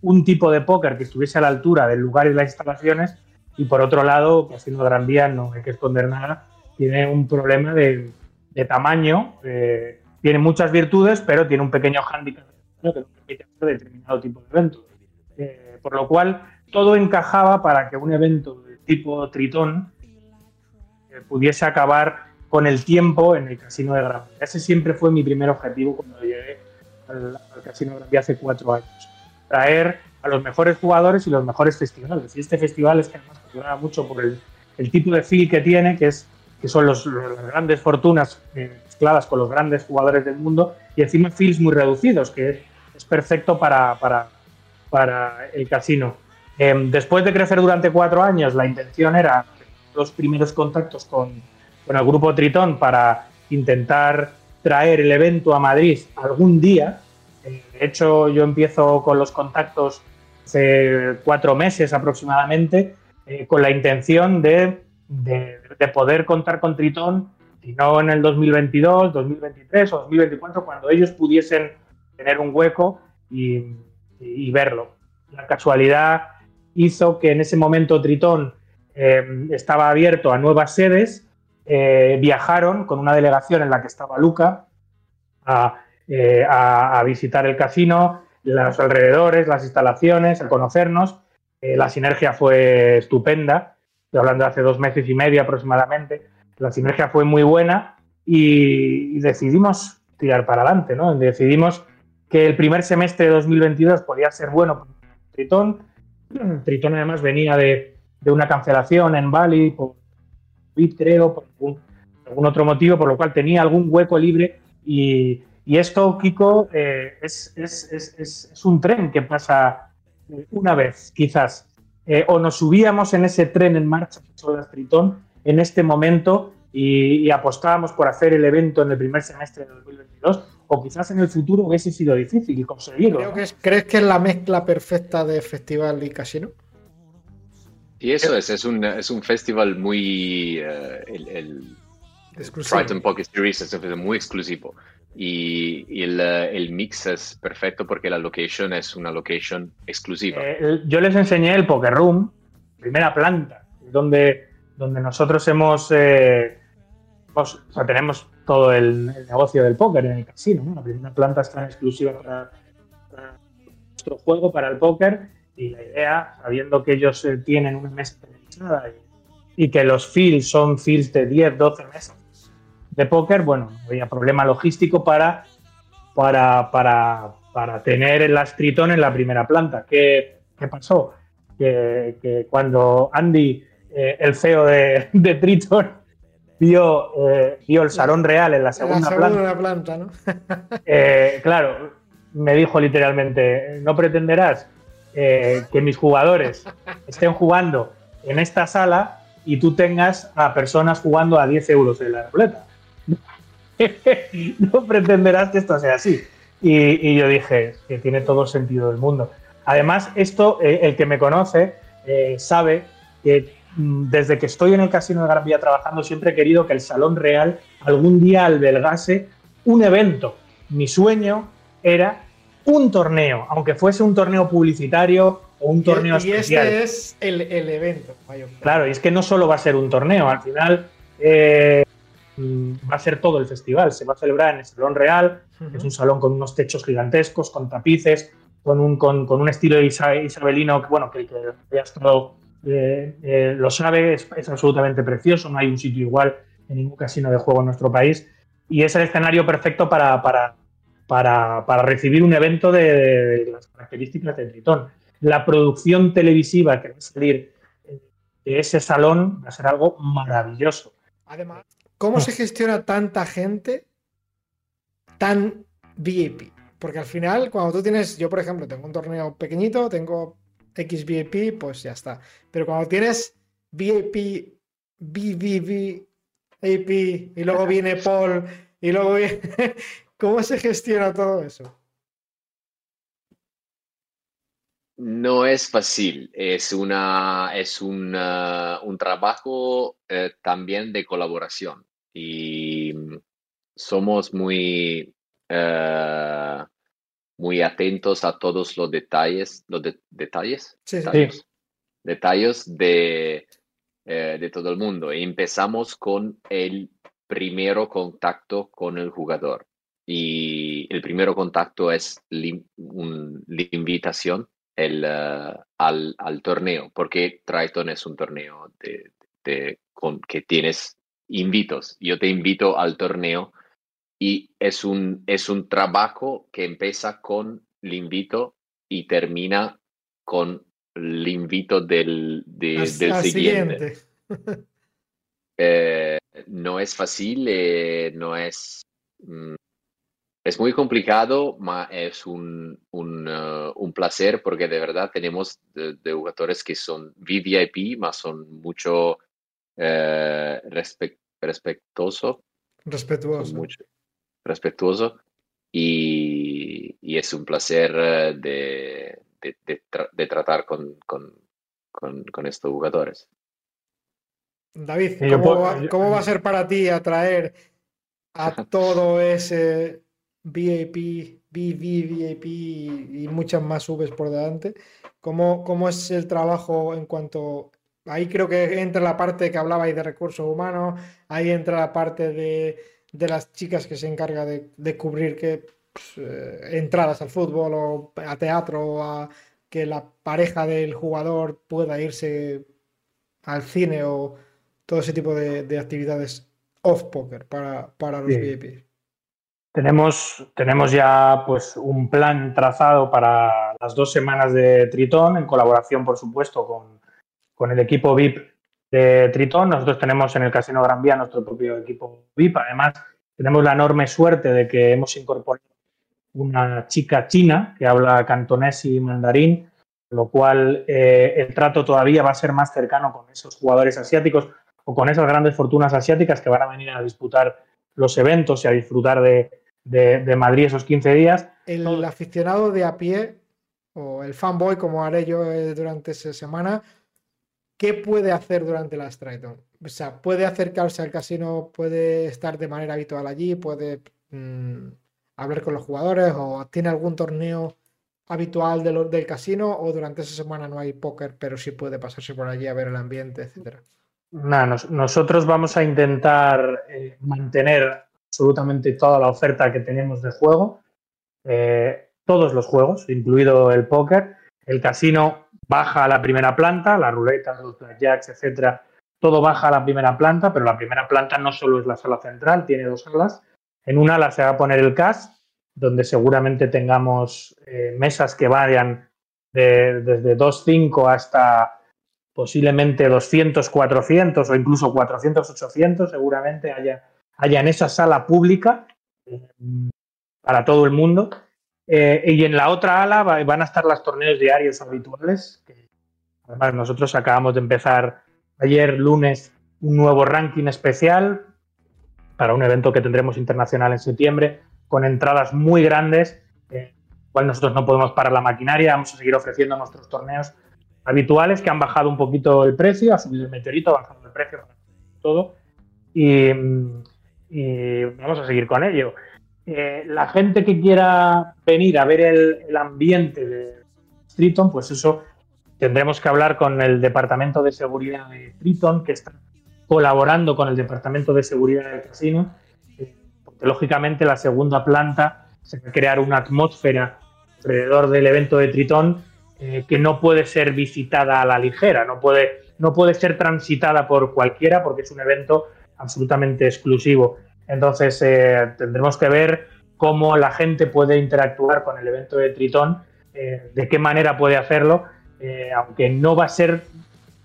un tipo de póker que estuviese a la altura del lugar y las instalaciones, y por otro lado, Casino Gran Vía, no hay que esconder nada, tiene un problema de, tamaño, tiene muchas virtudes, pero tiene un pequeño hándicap que no permite hacer determinado tipo de eventos. Eh, por lo cual, todo encajaba para que un evento de tipo Tritón eh, pudiese acabar con el tiempo en el Casino de Gran Vía. Ese siempre fue mi primer objetivo cuando llegué al, al Casino de Gran Vía hace cuatro años. Traer a los mejores jugadores y los mejores festivales. Y este festival es que además funciona mucho por el, el tipo de feel que tiene, que es que son los, los- las grandes fortunas eh, mezcladas con los grandes jugadores del mundo y encima feels muy reducidos, que es, perfecto para, para, para el casino. Eh, después de crecer durante cuatro años, la intención era los primeros contactos con, con el grupo Tritón para intentar traer el evento a Madrid algún día. Eh, de hecho, yo empiezo con los contactos hace cuatro meses aproximadamente, eh, con la intención de, de- de poder contar con Tritón, si no en el 2022, 2023 o 2024, cuando ellos pudiesen tener un hueco y, y verlo. La casualidad hizo que en ese momento Tritón eh, estaba abierto a nuevas sedes, eh, viajaron con una delegación en la que estaba Luca a, eh, a- a visitar el casino, los alrededores, las instalaciones, a conocernos. Eh, la sinergia fue estupenda, estoy hablando de hace dos meses y medio aproximadamente. La sinergia fue muy buena y, y decidimos tirar para adelante, ¿no? Decidimos que el primer semestre de 2022 podía ser bueno para Tritón. [clears throat] Tritón además venía de, de una cancelación en Bali por COVID, creo, por algún, algún otro motivo, por lo cual tenía algún hueco libre y, y esto, Kiko, eh, es, es- es- es- un tren que pasa eh, una vez, quizás. Eh, o nos subíamos en ese tren en marcha las Tritón en este momento y, y apostábamos por hacer el evento en el primer semestre de 2022, o quizás en el futuro hubiese sido difícil conseguirlo. Creo que es, ¿Crees que es la mezcla perfecta de festival y casino? Y eso es, es un, es un festival muy... eh, el, el Exclusivo. Triton Poker Series es un festival muy exclusivo. Y, y el, eh, el mix es perfecto porque la location es una location exclusiva. Eh, yo les enseñé el Poker Room, primera planta, donde, donde nosotros hemos, eh, hemos- o sea, tenemos todo el, el negocio del póker en el casino. ¿no? La primera planta está en exclusiva para, para nuestro juego, para el póker, y la idea, sabiendo que ellos eh, tienen una mesa televisada y, y que los fields son fields de 10, 12 mesas de póker, bueno, no había problema logístico para, para, para, para tener el Astritón en la primera planta. ¿Qué, qué pasó? Que, que cuando Andy, eh, el CEO de, de Triton, vio, eh, vio el salón real en la segunda, planta, planta, ¿no? [laughs] eh, claro, me dijo literalmente, no pretenderás eh, que mis jugadores estén jugando en esta sala y tú tengas a personas jugando a 10 euros en la ruleta. [laughs] no pretenderás que esto sea así. Y, y yo dije que tiene todo el sentido del mundo. Además, esto, el que me conoce sabe que desde que estoy en el Casino de Gran Vía trabajando siempre he querido que el Salón Real algún día albergase un evento. Mi sueño era un torneo, aunque fuese un torneo publicitario o un torneo y, y especial. este es el, el evento. mayor. Claro, y es que no solo va a ser un torneo, al final eh, mm, va a ser todo el festival. Se va a celebrar en el Salón Real, que es un salón con unos techos gigantescos, con tapices, con un, con, con un estilo isa- isabelino que, bueno, que estado eh, eh, lo sabe, es, absolutamente precioso, no hay un sitio igual en ningún casino de juego en nuestro país. Y es el escenario perfecto para, para, para, para recibir un evento de, de las características de Tritón. La producción televisiva que va a salir de ese salón va a ser algo maravilloso. Además, ¿cómo se gestiona tanta gente tan VIP? Porque al final, cuando tú tienes, yo por ejemplo, tengo un torneo pequeñito, tengo X VIP, pues ya está. Pero cuando tienes VIP, BVV, AP, y luego viene Paul, y luego viene... [laughs] ¿Cómo se gestiona todo eso? No es fácil, es una, es un, ah, un trabajo eh, también de colaboración y somos muy, eh, muy atentos a todos los detalles, los de- detalles, Sí, sí. detalles, detalles de, eh, de todo el mundo. Y empezamos con el primero contacto con el jugador. Y el primero contacto es la un- la invitación el, eh, al, al torneo, porque Triton es un torneo de, de- con, que tienes invitos. Yo te invito al torneo y es un, es un trabajo que empieza con el invito y termina con el invito del, de- del siguiente. siguiente. [laughs] Eh, no es fácil, eh, no es... mm, es muy complicado, pero es un, un, eh, un placer porque de verdad tenemos de, de jugadores que son VVIP, más son mucho eh, respect- respetuoso, Respetuoso. mucho respetuoso y, y es un placer eh, de, de, de tra- de tratar con, con, con, con estos jugadores. David, ¿cómo, puedo- va, yo- cómo va a ser para ti atraer a [laughs] todo ese VIP, BV, VIP y muchas más Vs por delante? ¿Cómo, cómo es el trabajo en cuanto... Ahí creo que entra la parte que hablabais de recursos humanos, ahí entra la parte de, de las chicas que se encarga de, de cubrir que, pues, eh, entradas al fútbol o a teatro o a que la pareja del jugador pueda irse al cine o todo ese tipo de, de actividades off-poker para, para los Sí. VIPs. Tenemos, tenemos ya pues un plan trazado para las dos semanas de Tritón, en colaboración, por supuesto, con, con el equipo VIP de Tritón. Nosotros tenemos en el Casino Gran Vía nuestro propio equipo VIP. Además, tenemos la enorme suerte de que hemos incorporado una chica china que habla cantonés y mandarín, lo cual eh, el trato todavía va a ser más cercano con esos jugadores asiáticos o con esas grandes fortunas asiáticas que van a venir a disputar los eventos y a disfrutar de, de, de Madrid esos 15 días. El aficionado de a pie, o el fanboy, como haré yo eh, durante esa semana, ¿qué puede hacer durante la Triton? O sea, puede acercarse al casino, puede estar de manera habitual allí, puede mm, hablar con los jugadores o tiene algún torneo habitual de del casino o durante esa semana no hay póker, pero sí puede pasarse por allí a ver el ambiente, etcétera. Nos- nosotros vamos a intentar eh, mantener absolutamente toda la oferta que tenemos de juego, eh, todos los juegos, incluido el póker. El casino baja a la primera planta, la ruleta, los blackjacks, etcétera, todo baja a la primera planta, pero la primera planta no solo es la sala central, tiene dos salas. En una ala se va a poner el CAS, donde seguramente tengamos eh, mesas que vayan de- desde 2.5 hasta posiblemente 200, 400 o incluso 400, 800, seguramente haya, haya en esa sala pública eh, para todo el mundo. Eh, y en la otra ala va- van a estar los torneos diarios habituales. que además, nosotros acabamos de empezar ayer, lunes, un nuevo ranking especial para un evento que tendremos internacional en septiembre, con entradas muy grandes, eh, cual nosotros no podemos parar la maquinaria, vamos a seguir ofreciendo nuestros torneos habituales que han bajado un poquito el precio, ha subido el meteorito, ha bajado el precio, todo, y, y vamos a seguir con ello. Eh, la gente que quiera venir a ver el, ambiente de Triton, pues eso tendremos que hablar con el Departamento de Seguridad de Triton, que está colaborando con el Departamento de Seguridad del casino, eh, porque lógicamente la segunda planta se va a crear una atmósfera alrededor del evento de Tritón eh, que no puede ser visitada a la ligera, no puede, no puede ser transitada por cualquiera porque es un evento absolutamente exclusivo. Entonces eh, tendremos que ver cómo la gente puede interactuar con el evento de Tritón, eh, de qué manera puede hacerlo, eh, aunque no va a ser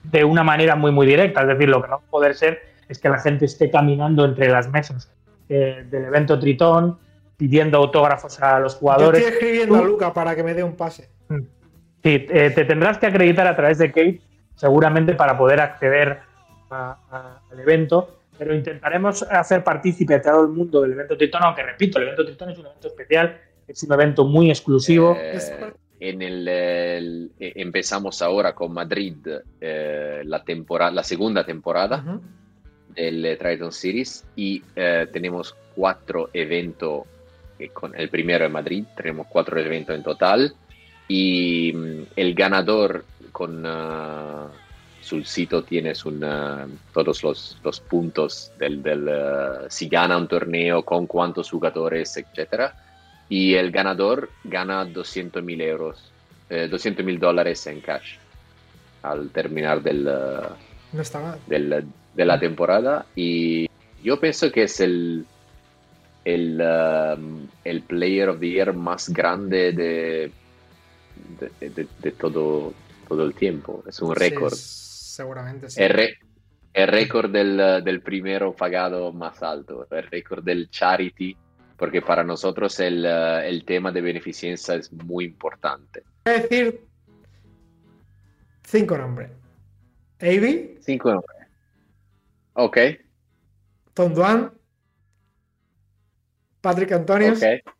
de una manera muy muy directa, es decir, lo que no va a poder ser es que la gente esté caminando entre las mesas del evento Tritón, pidiendo autógrafos a los Yo jugadores. estoy escribiendo a Luca para que me dé un pase. Sí, eh, te tendrás que acreditar a través de Kate, seguramente para poder acceder a- a- al evento, pero intentaremos hacer partícipe a todo el mundo del evento Tritón, aunque repito, el evento Tritón es un evento especial, es un evento muy exclusivo. Eh, en el, el- eh, empezamos ahora con Madrid eh, la, temporada, la segunda temporada del eh, Triton Series y eh, tenemos cuatro eventos, eh, con el primero en Madrid, tenemos cuatro eventos en total y mm, el ganador con ah, sul sitio tienes todos los, los puntos del, del ah, si gana un torneo, con cuántos jugadores, etcétera y el ganador gana 200 mil euros, 200 mil dólares en cash al terminar del, ah, No está mal. del- de la temporada y yo pienso que es el el, um, el player of the year más grande de, de, de- de todo, todo el tiempo. Es un Sí, récord. Seguramente sí. El, re- el récord del, del primero pagado más alto, el récord del charity, porque para nosotros el, uh, el tema de beneficencia es muy importante. Voy a decir cinco nombres. Avi, Cinco nombres. Ok, Tom Duan, Patrick Antonios, ok.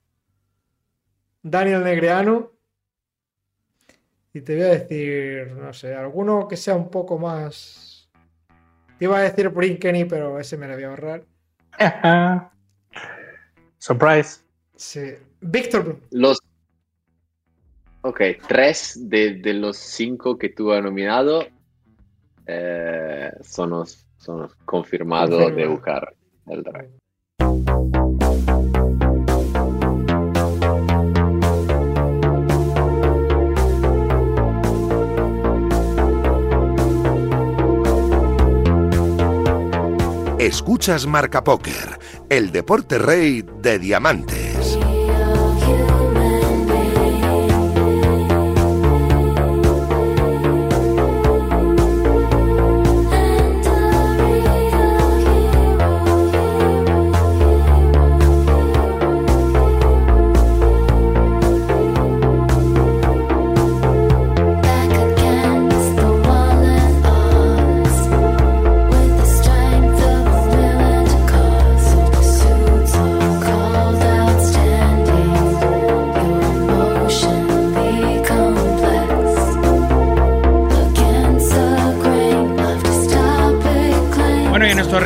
Daniel Negreanu. Y te voy a decir, no sé, alguno que sea un poco más. Te iba a decir Brin Kenny, pero ese me lo voy a ahorrar. [laughs] Surprise. Sí. Víctor Blum. Los. Ok, tres de, de los cinco que tú has nominado eh, son, los- son los confirmados de buscar el drag. Escuchas Marca Póker, el deporte rey de diamantes.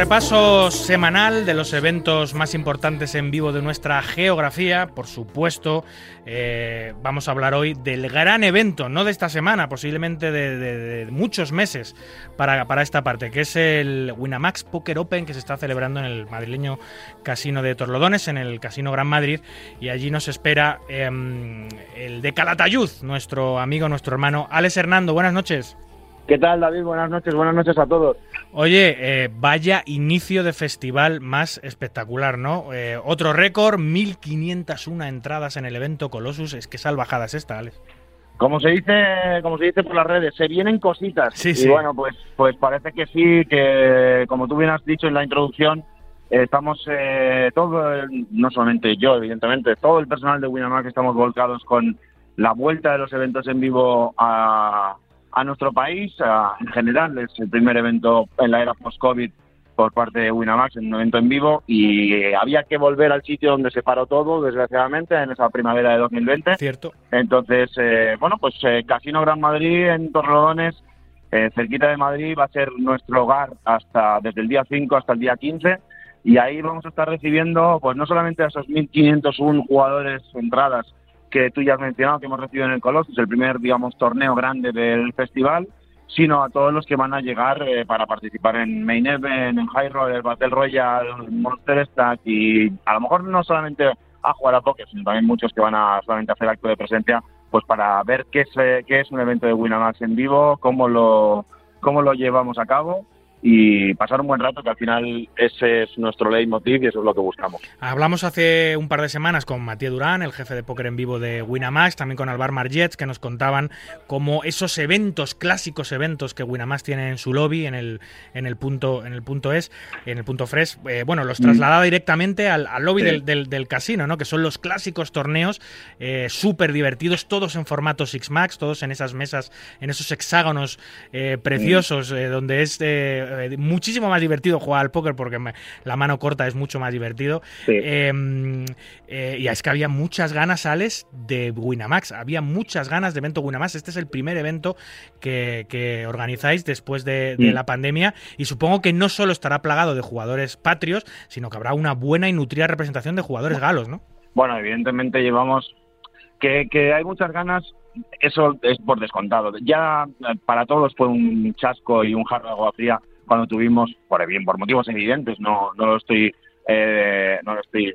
Repaso semanal de los eventos más importantes en vivo de nuestra geografía. Por supuesto, eh, vamos a hablar hoy del gran evento, no de esta semana, posiblemente de, muchos meses para, para esta parte, que es el Winamax Poker Open que se está celebrando en el madrileño Casino de Torlodones, en el Casino Gran Madrid. Y allí nos espera em, el de Calatayud, nuestro amigo, nuestro hermano Alex Hernando. Buenas noches. ¿Qué tal, David? Buenas noches, buenas noches a todos. Oye, eh, vaya inicio de festival más espectacular, ¿no? Eh, otro récord, 1.501 entradas en el evento Colossus. Es que salvajada es esta, Alex. Como se dice, como se dice por las redes, se vienen cositas. Sí, y sí. bueno, pues, pues parece que sí, que como tú bien has dicho en la introducción, eh, estamos eh, todo, no solamente yo, evidentemente, todo el personal de Winamax estamos volcados con la vuelta de los eventos en vivo a, a nuestro país. a- en general, es el primer evento en la era post-COVID por parte de Winamax en un evento en vivo y eh, había que volver al sitio donde se paró todo, desgraciadamente, en esa primavera de 2020. Cierto. Entonces, eh, bueno, pues eh, Casino Gran Madrid en Torrelodones, eh, cerquita de Madrid, va a ser nuestro hogar hasta desde el día 5 hasta el día 15 y ahí vamos a estar recibiendo, pues no solamente a esos 1.501 jugadores entradas que tú ya has mencionado, que hemos recibido en el Colossus, el primer, digamos, torneo grande del festival, sino a todos los que van a llegar eh, para participar en Main Event, en High Roller, Battle Royale, Monster Stack y a lo mejor no solamente a jugar a póker, sino también muchos que van a solamente hacer acto de presencia, pues para ver qué es, eh, qué es un evento de Winamax en vivo, cómo lo, cómo lo llevamos a cabo y pasar un buen rato, que al final ese es nuestro leitmotiv y eso es lo que buscamos. Hablamos hace un par de semanas con Matías Durán, el jefe de póker en vivo de Winamax, también con Alvar Margets, que nos contaban cómo esos eventos, clásicos eventos que Winamax tiene en su lobby, en el, en el punto, en el punto es, en el punto fresh, eh, bueno, los Mm. trasladaba directamente al, al lobby Sí. del, del- del casino, ¿no? Que son los clásicos torneos eh, súper divertidos, todos en formato Six Max, todos en esas mesas, en esos hexágonos eh, preciosos, eh, donde es eh, eh, muchísimo más divertido jugar al póker porque me- la mano corta es mucho más divertido. Eh, eh, y es que había muchas ganas, Alex, de Winamax. Había muchas ganas de evento Winamax. Este es el primer evento que, que organizáis después de, de Mm. la pandemia. Y supongo que no solo estará plagado de jugadores patrios, sino que habrá una buena y nutrida representación de jugadores galos, ¿no? Bueno, evidentemente llevamos que, que hay muchas ganas, eso es por descontado. Ya para todos fue un chasco y un jarro de agua fría cuando tuvimos, por bien, por motivos evidentes, no, no lo estoy eh, no lo estoy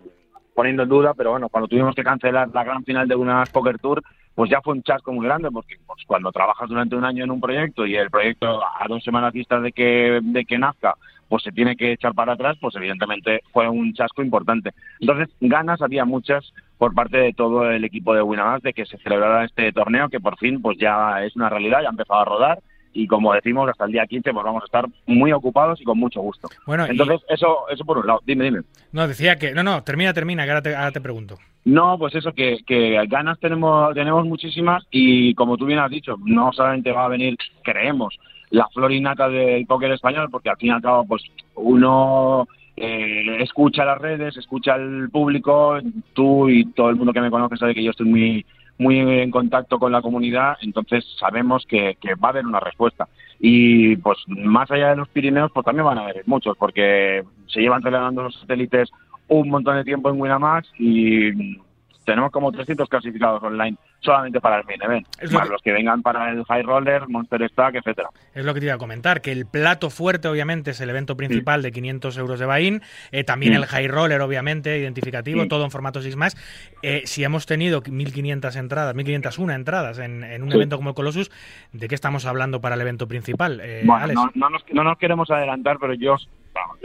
poniendo en duda, pero bueno, cuando tuvimos que cancelar la gran final de una Poker Tour, pues ya fue un chasco muy grande, porque pues, cuando trabajas durante un año en un proyecto y el proyecto a dos semanas vista de que, de que nazca, pues se tiene que echar para atrás, pues evidentemente fue un chasco importante. Entonces, ganas había muchas por parte de todo el equipo de Winamax de que se celebrara este torneo, que por fin pues ya es una realidad, ya ha empezado a rodar y como decimos, hasta el día 15 pues vamos a estar muy ocupados y con mucho gusto. Bueno, y- Entonces, eso, eso por un lado. Dime, dime. No, decía que. No, no, termina, termina, que ahora te, ahora te pregunto. No, pues eso, que, que ganas tenemos, tenemos muchísimas y como tú bien has dicho, no solamente va a venir, creemos, la flor innata del póker español, porque al fin y al cabo, pues uno eh, escucha las redes, escucha al público, tú y todo el mundo que me conoce sabe que yo estoy muy muy en contacto con la comunidad, entonces sabemos que, que va a haber una respuesta. Y pues más allá de los Pirineos, pues también van a haber muchos, porque se llevan celebrando los satélites un montón de tiempo en Winamax y tenemos como 300 clasificados online solamente para el main event, Es lo más que- los que vengan para el High Roller, Monster Stack, etcétera. Es lo que te iba a comentar, que el plato fuerte, obviamente, es el evento principal de 500 euros de Bain. eh, también el high roller, obviamente, identificativo, todo en formato 6 más. Eh, si hemos tenido 1.500 entradas, 1.501 entradas en, en un evento como el Colossus, ¿de qué estamos hablando para el evento principal? Eh, Bueno, Alex? no, no nos, no nos queremos adelantar, pero yo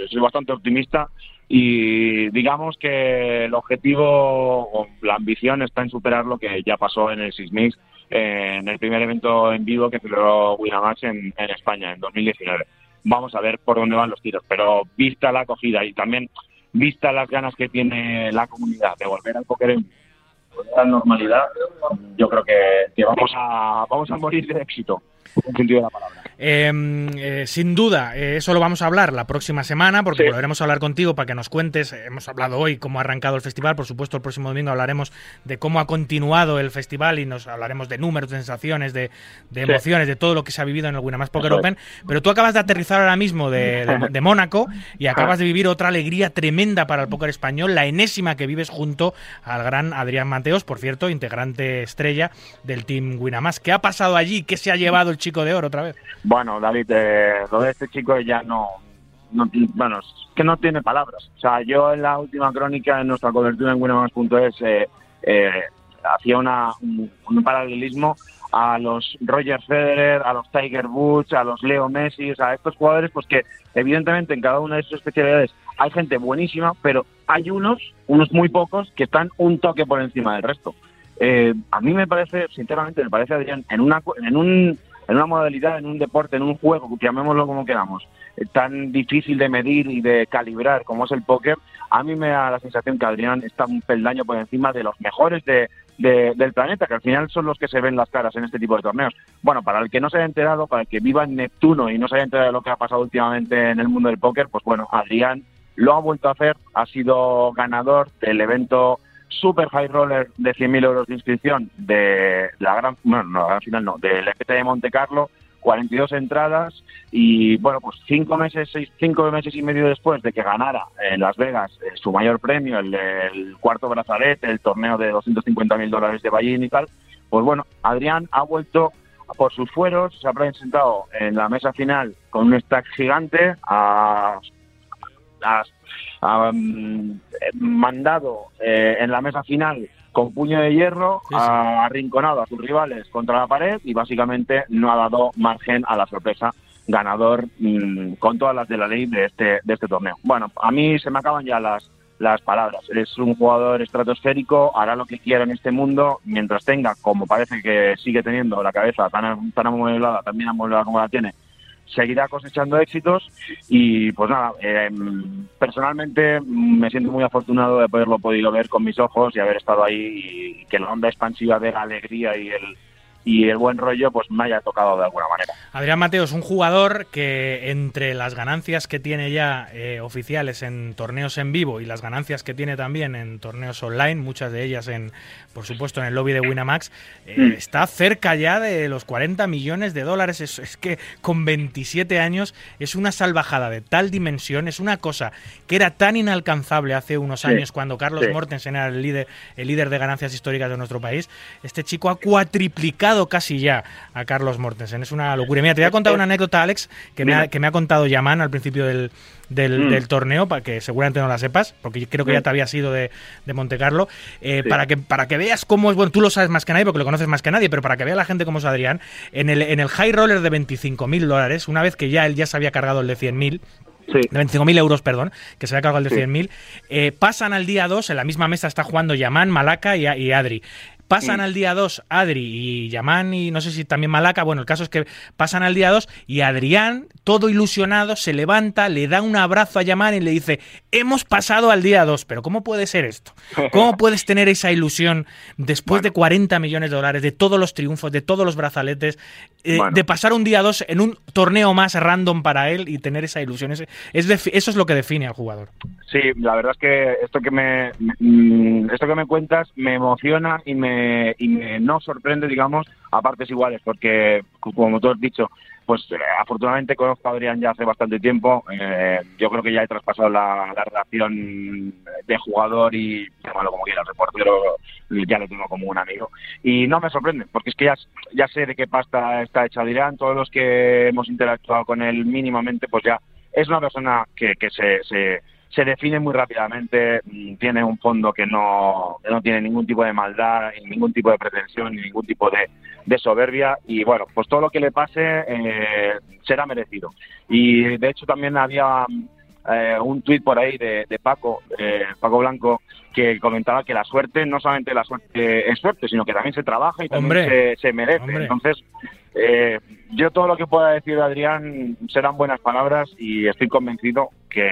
soy bastante optimista y digamos que el objetivo o la ambición está en superar lo que ya pasó en el Sismix, en el primer evento en vivo que celebró Winamax en, en España en 2019. Vamos a ver por dónde van los tiros, pero vista la acogida y también vista las ganas que tiene la comunidad de volver al póker en la normalidad, yo creo que, que vamos a vamos a morir de éxito. Buen sentido de la palabra. Eh, eh, sin duda, eh, eso lo vamos a hablar la próxima semana, porque Sí. volveremos a hablar contigo para que nos cuentes. Hemos hablado hoy cómo ha arrancado el festival. Por supuesto, el próximo domingo hablaremos de cómo ha continuado el festival y nos hablaremos de números, de sensaciones, de, de Sí. emociones, de todo lo que se ha vivido en el Winamax Poker. Open. Pero tú acabas de aterrizar ahora mismo de, de- [laughs] de Mónaco y acabas de vivir otra alegría tremenda para el póker español, la enésima que vives junto al gran Adrián Mateos, por cierto, integrante estrella del Team Winamax. ¿Qué ha pasado allí? ¿Qué se ha llevado el chico de oro otra vez? Bueno, David, eh, lo de este chico ya no, bueno, es que no tiene palabras. O sea, yo en la última crónica en nuestra cobertura en winamax.es eh, eh, hacía una, un, paralelismo a los Roger Federer, a los Tiger Woods, a los Leo Messi, o sea, estos jugadores, pues que evidentemente en cada una de sus especialidades hay gente buenísima, pero hay unos, unos muy pocos, que están un toque por encima del resto. Eh, a mí me parece, sinceramente, me parece, Adrián, en una, en un, en una modalidad, en un deporte, en un juego, llamémoslo como queramos, eh, tan difícil de medir y de calibrar como es el póker, a mí me da la sensación que Adrián está un peldaño por encima de los mejores de, de- del planeta, que al final son los que se ven las caras en este tipo de torneos. Bueno, para el que no se haya enterado, para el que viva en Neptuno y no se haya enterado de lo que ha pasado últimamente en el mundo del póker, pues bueno, Adrián lo ha vuelto a hacer, ha sido ganador del evento Super High Roller de 100.000 euros de inscripción de la gran, bueno, no, la gran final no, del FT de Monte Carlo, 42 entradas y bueno, pues cinco meses, seis, cinco meses y medio después de que ganara en Las Vegas eh, su mayor premio, el, cuarto brazalete, el torneo de 250.000 dólares de Ballín y tal, pues bueno, Adrián ha vuelto por sus fueros, se ha presentado en la mesa final con un stack gigante, ha, ha- ha, mm, mandado eh, en la mesa final con puño de hierro, ha arrinconado a sus rivales contra la pared y básicamente no ha dado margen a la sorpresa ganador mm, con todas las de la ley de este, de este torneo. Bueno, a mí se me acaban ya las, las palabras. Es un jugador estratosférico, hará lo que quiera en este mundo, mientras tenga, como parece que sigue teniendo la cabeza tan, tan amueblada, tan bien amueblada como la tiene, seguirá cosechando éxitos y pues nada, eh, personalmente me siento muy afortunado de haberlo podido ver con mis ojos y haber estado ahí y que la onda expansiva de la alegría y el y el buen rollo pues me haya tocado de alguna manera. Adrián Mateo es un jugador que entre las ganancias que tiene ya eh, oficiales en torneos en vivo y las ganancias que tiene también en torneos online, muchas de ellas en, por supuesto, en el lobby de Winamax, eh, Mm. está cerca ya de los 40 millones de dólares. Es, es que con 27 años es una salvajada de tal dimensión, es una cosa que era tan inalcanzable hace unos Sí, años cuando Carlos sí. Mortensen era el líder, el líder de ganancias históricas de nuestro país. Este chico ha cuatriplicado casi ya a Carlos Mortensen. Es una locura. Mira, te voy a contar una anécdota, Alex, que me ha, que me ha contado Yaman al principio del, del, Mm. del torneo, para que seguramente no la sepas, porque yo creo que ya Mm. te había sido de, de Monte Carlo. Eh, Sí. para, que, para que veas cómo es, bueno, tú lo sabes más que nadie, porque lo conoces más que nadie, pero para que vea la gente cómo es Adrián, en el, en el high roller de 25.000 dólares, una vez que ya él ya se había cargado el de 100.000, de 25.000 euros, perdón, que se había cargado el de Sí. 100.000, eh, pasan al día 2, en la misma mesa está jugando Yaman, Malaca y, y Adri. Pasan al día 2 Adri y Yaman y no sé si también Malaca, bueno, el caso es que pasan al día 2 y Adrián, todo ilusionado, se levanta, le da un abrazo a Yaman y le dice, hemos pasado al día 2, pero ¿cómo puede ser esto? ¿Cómo [laughs] puedes tener esa ilusión después de 40 millones de dólares, de todos los triunfos, de todos los brazaletes, eh, Bueno. de pasar un día 2 en un torneo más random para él y tener esa ilusión? Es, es eso es lo que define al jugador. Sí, la verdad es que esto que me mm, esto que me cuentas me emociona y me, y me no sorprende, digamos, a partes iguales, porque como tú has dicho, pues eh, afortunadamente conozco a Adrián ya hace bastante tiempo. eh, yo creo que ya he traspasado la, la relación de jugador y llámalo como quieras, reportero, ya lo tengo como un amigo. Y no me sorprende, porque es que ya, ya sé de qué pasta está hecha Adrián, todos los que hemos interactuado con él mínimamente, pues ya es una persona que, que se, se, se define muy rápidamente, mm, tiene un fondo que no, que no tiene ningún tipo de maldad, ni ningún tipo de pretensión, ni ningún tipo de, de soberbia y bueno, pues todo lo que le pase eh, será merecido. Y de hecho también había eh, un tuit por ahí de, de Paco, eh, Paco Blanco, que comentaba que la suerte, no solamente la suerte es suerte, sino que también se trabaja y también Hombre, se, se merece. hombre. Entonces, eh, yo todo lo que pueda decir de Adrián serán buenas palabras y estoy convencido que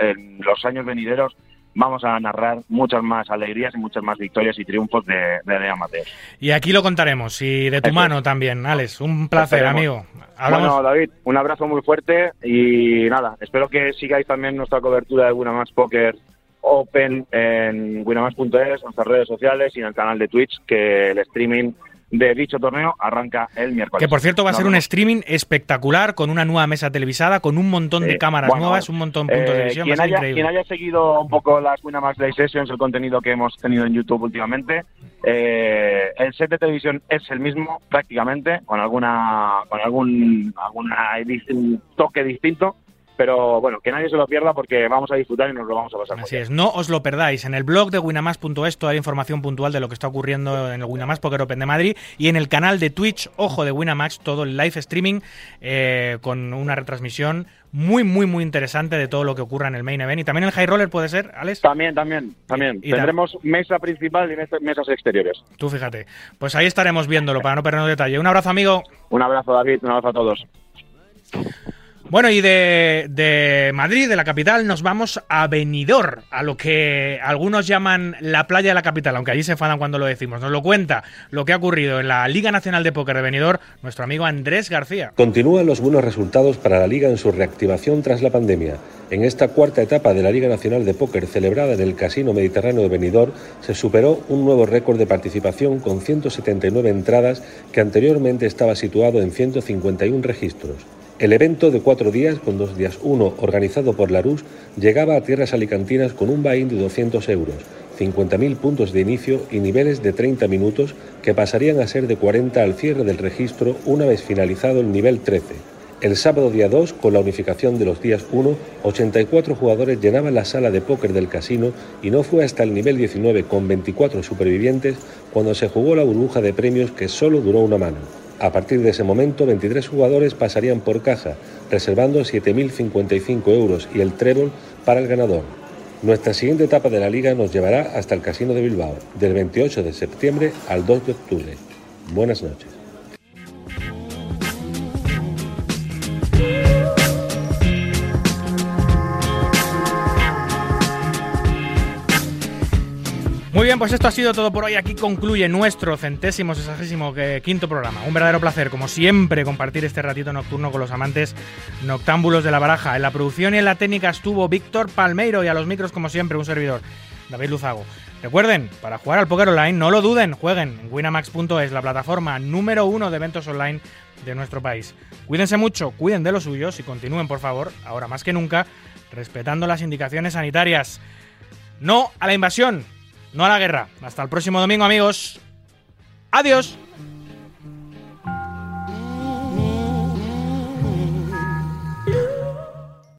en los años venideros vamos a narrar muchas más alegrías y muchas más victorias y triunfos de, de Lea Mateos. Y aquí lo contaremos, y de tu Eso mano también, Alex. Un placer, Esperemos. amigo. Hablamos. Bueno, David, un abrazo muy fuerte y nada, espero que sigáis también nuestra cobertura de Winamax Poker Open en winamax.es, en nuestras redes sociales y en el canal de Twitch, que el streaming de dicho torneo arranca el miércoles. Que por cierto va a ser un streaming espectacular con una nueva mesa televisada, con un montón de cámaras Bueno, nuevas, un montón de puntos de Eh, visión. quien, va a ser haya, increíble. quien haya seguido un poco las Winamax Day Sessions, el contenido que hemos tenido en YouTube últimamente, eh, el set de televisión es el mismo prácticamente, con alguna con algún alguna edi- un toque distinto, pero bueno, que nadie se lo pierda porque vamos a disfrutar y nos lo vamos a pasar Así es, no os lo perdáis. En el blog de Winamax.es toda la información puntual de lo que está ocurriendo en el Winamax Poker Open de Madrid y en el canal de Twitch, ojo de Winamax, todo el live streaming eh, con una retransmisión muy, muy, muy interesante de todo lo que ocurra en el main event. Y también el High Roller puede ser, Alex. También, también, también. Y- y tam- Tendremos mesa principal y mes- mesas exteriores. Tú fíjate. Pues ahí estaremos viéndolo para no perdernos detalle. Un abrazo, amigo. Un abrazo, David, un abrazo a todos. Bueno, y de, de Madrid, de la capital, nos vamos a Benidorm, a lo que algunos llaman la playa de la capital, aunque allí se enfadan cuando lo decimos. Nos lo cuenta lo que ha ocurrido en la Liga Nacional de Póker de Benidorm nuestro amigo Andrés García. Continúan los buenos resultados para la Liga en su reactivación tras la pandemia. En esta cuarta etapa de la Liga Nacional de Póker celebrada en el Casino Mediterráneo de Benidorm se superó un nuevo récord de participación con 179 entradas que anteriormente estaba situado en 151 registros. El evento de cuatro días, con dos días uno organizado por la RUS, llegaba a tierras alicantinas con un buy-in de 200 euros, 50.000 puntos de inicio y niveles de 30 minutos que pasarían a ser de 40 al cierre del registro una vez finalizado el nivel 13. El sábado día 2, con la unificación de los días 1, 84 jugadores llenaban la sala de póker del casino y no fue hasta el nivel 19 con 24 supervivientes cuando se jugó la burbuja de premios que solo duró una mano. A partir de ese momento, 23 jugadores pasarían por caja, reservando 7.055 euros y el trébol para el ganador. Nuestra siguiente etapa de la liga nos llevará hasta el Casino de Bilbao, del 28 de septiembre al 2 de octubre. Buenas noches. Muy bien, pues esto ha sido todo por hoy. Aquí concluye nuestro centésimo, sesagésimo eh, quinto programa. Un verdadero placer, como siempre, compartir este ratito nocturno con los amantes noctámbulos de la baraja. En la producción y en la técnica estuvo Víctor Palmeiro y a los micros, como siempre, un servidor, David Luzago. Recuerden, para jugar al póker online, no lo duden, jueguen en winamax.es, la plataforma número uno de eventos online de nuestro país. Cuídense mucho, cuiden de los suyos y continúen, por favor, ahora más que nunca, respetando las indicaciones sanitarias. No a la invasión, no a la guerra. Hasta el próximo domingo, amigos. Adiós.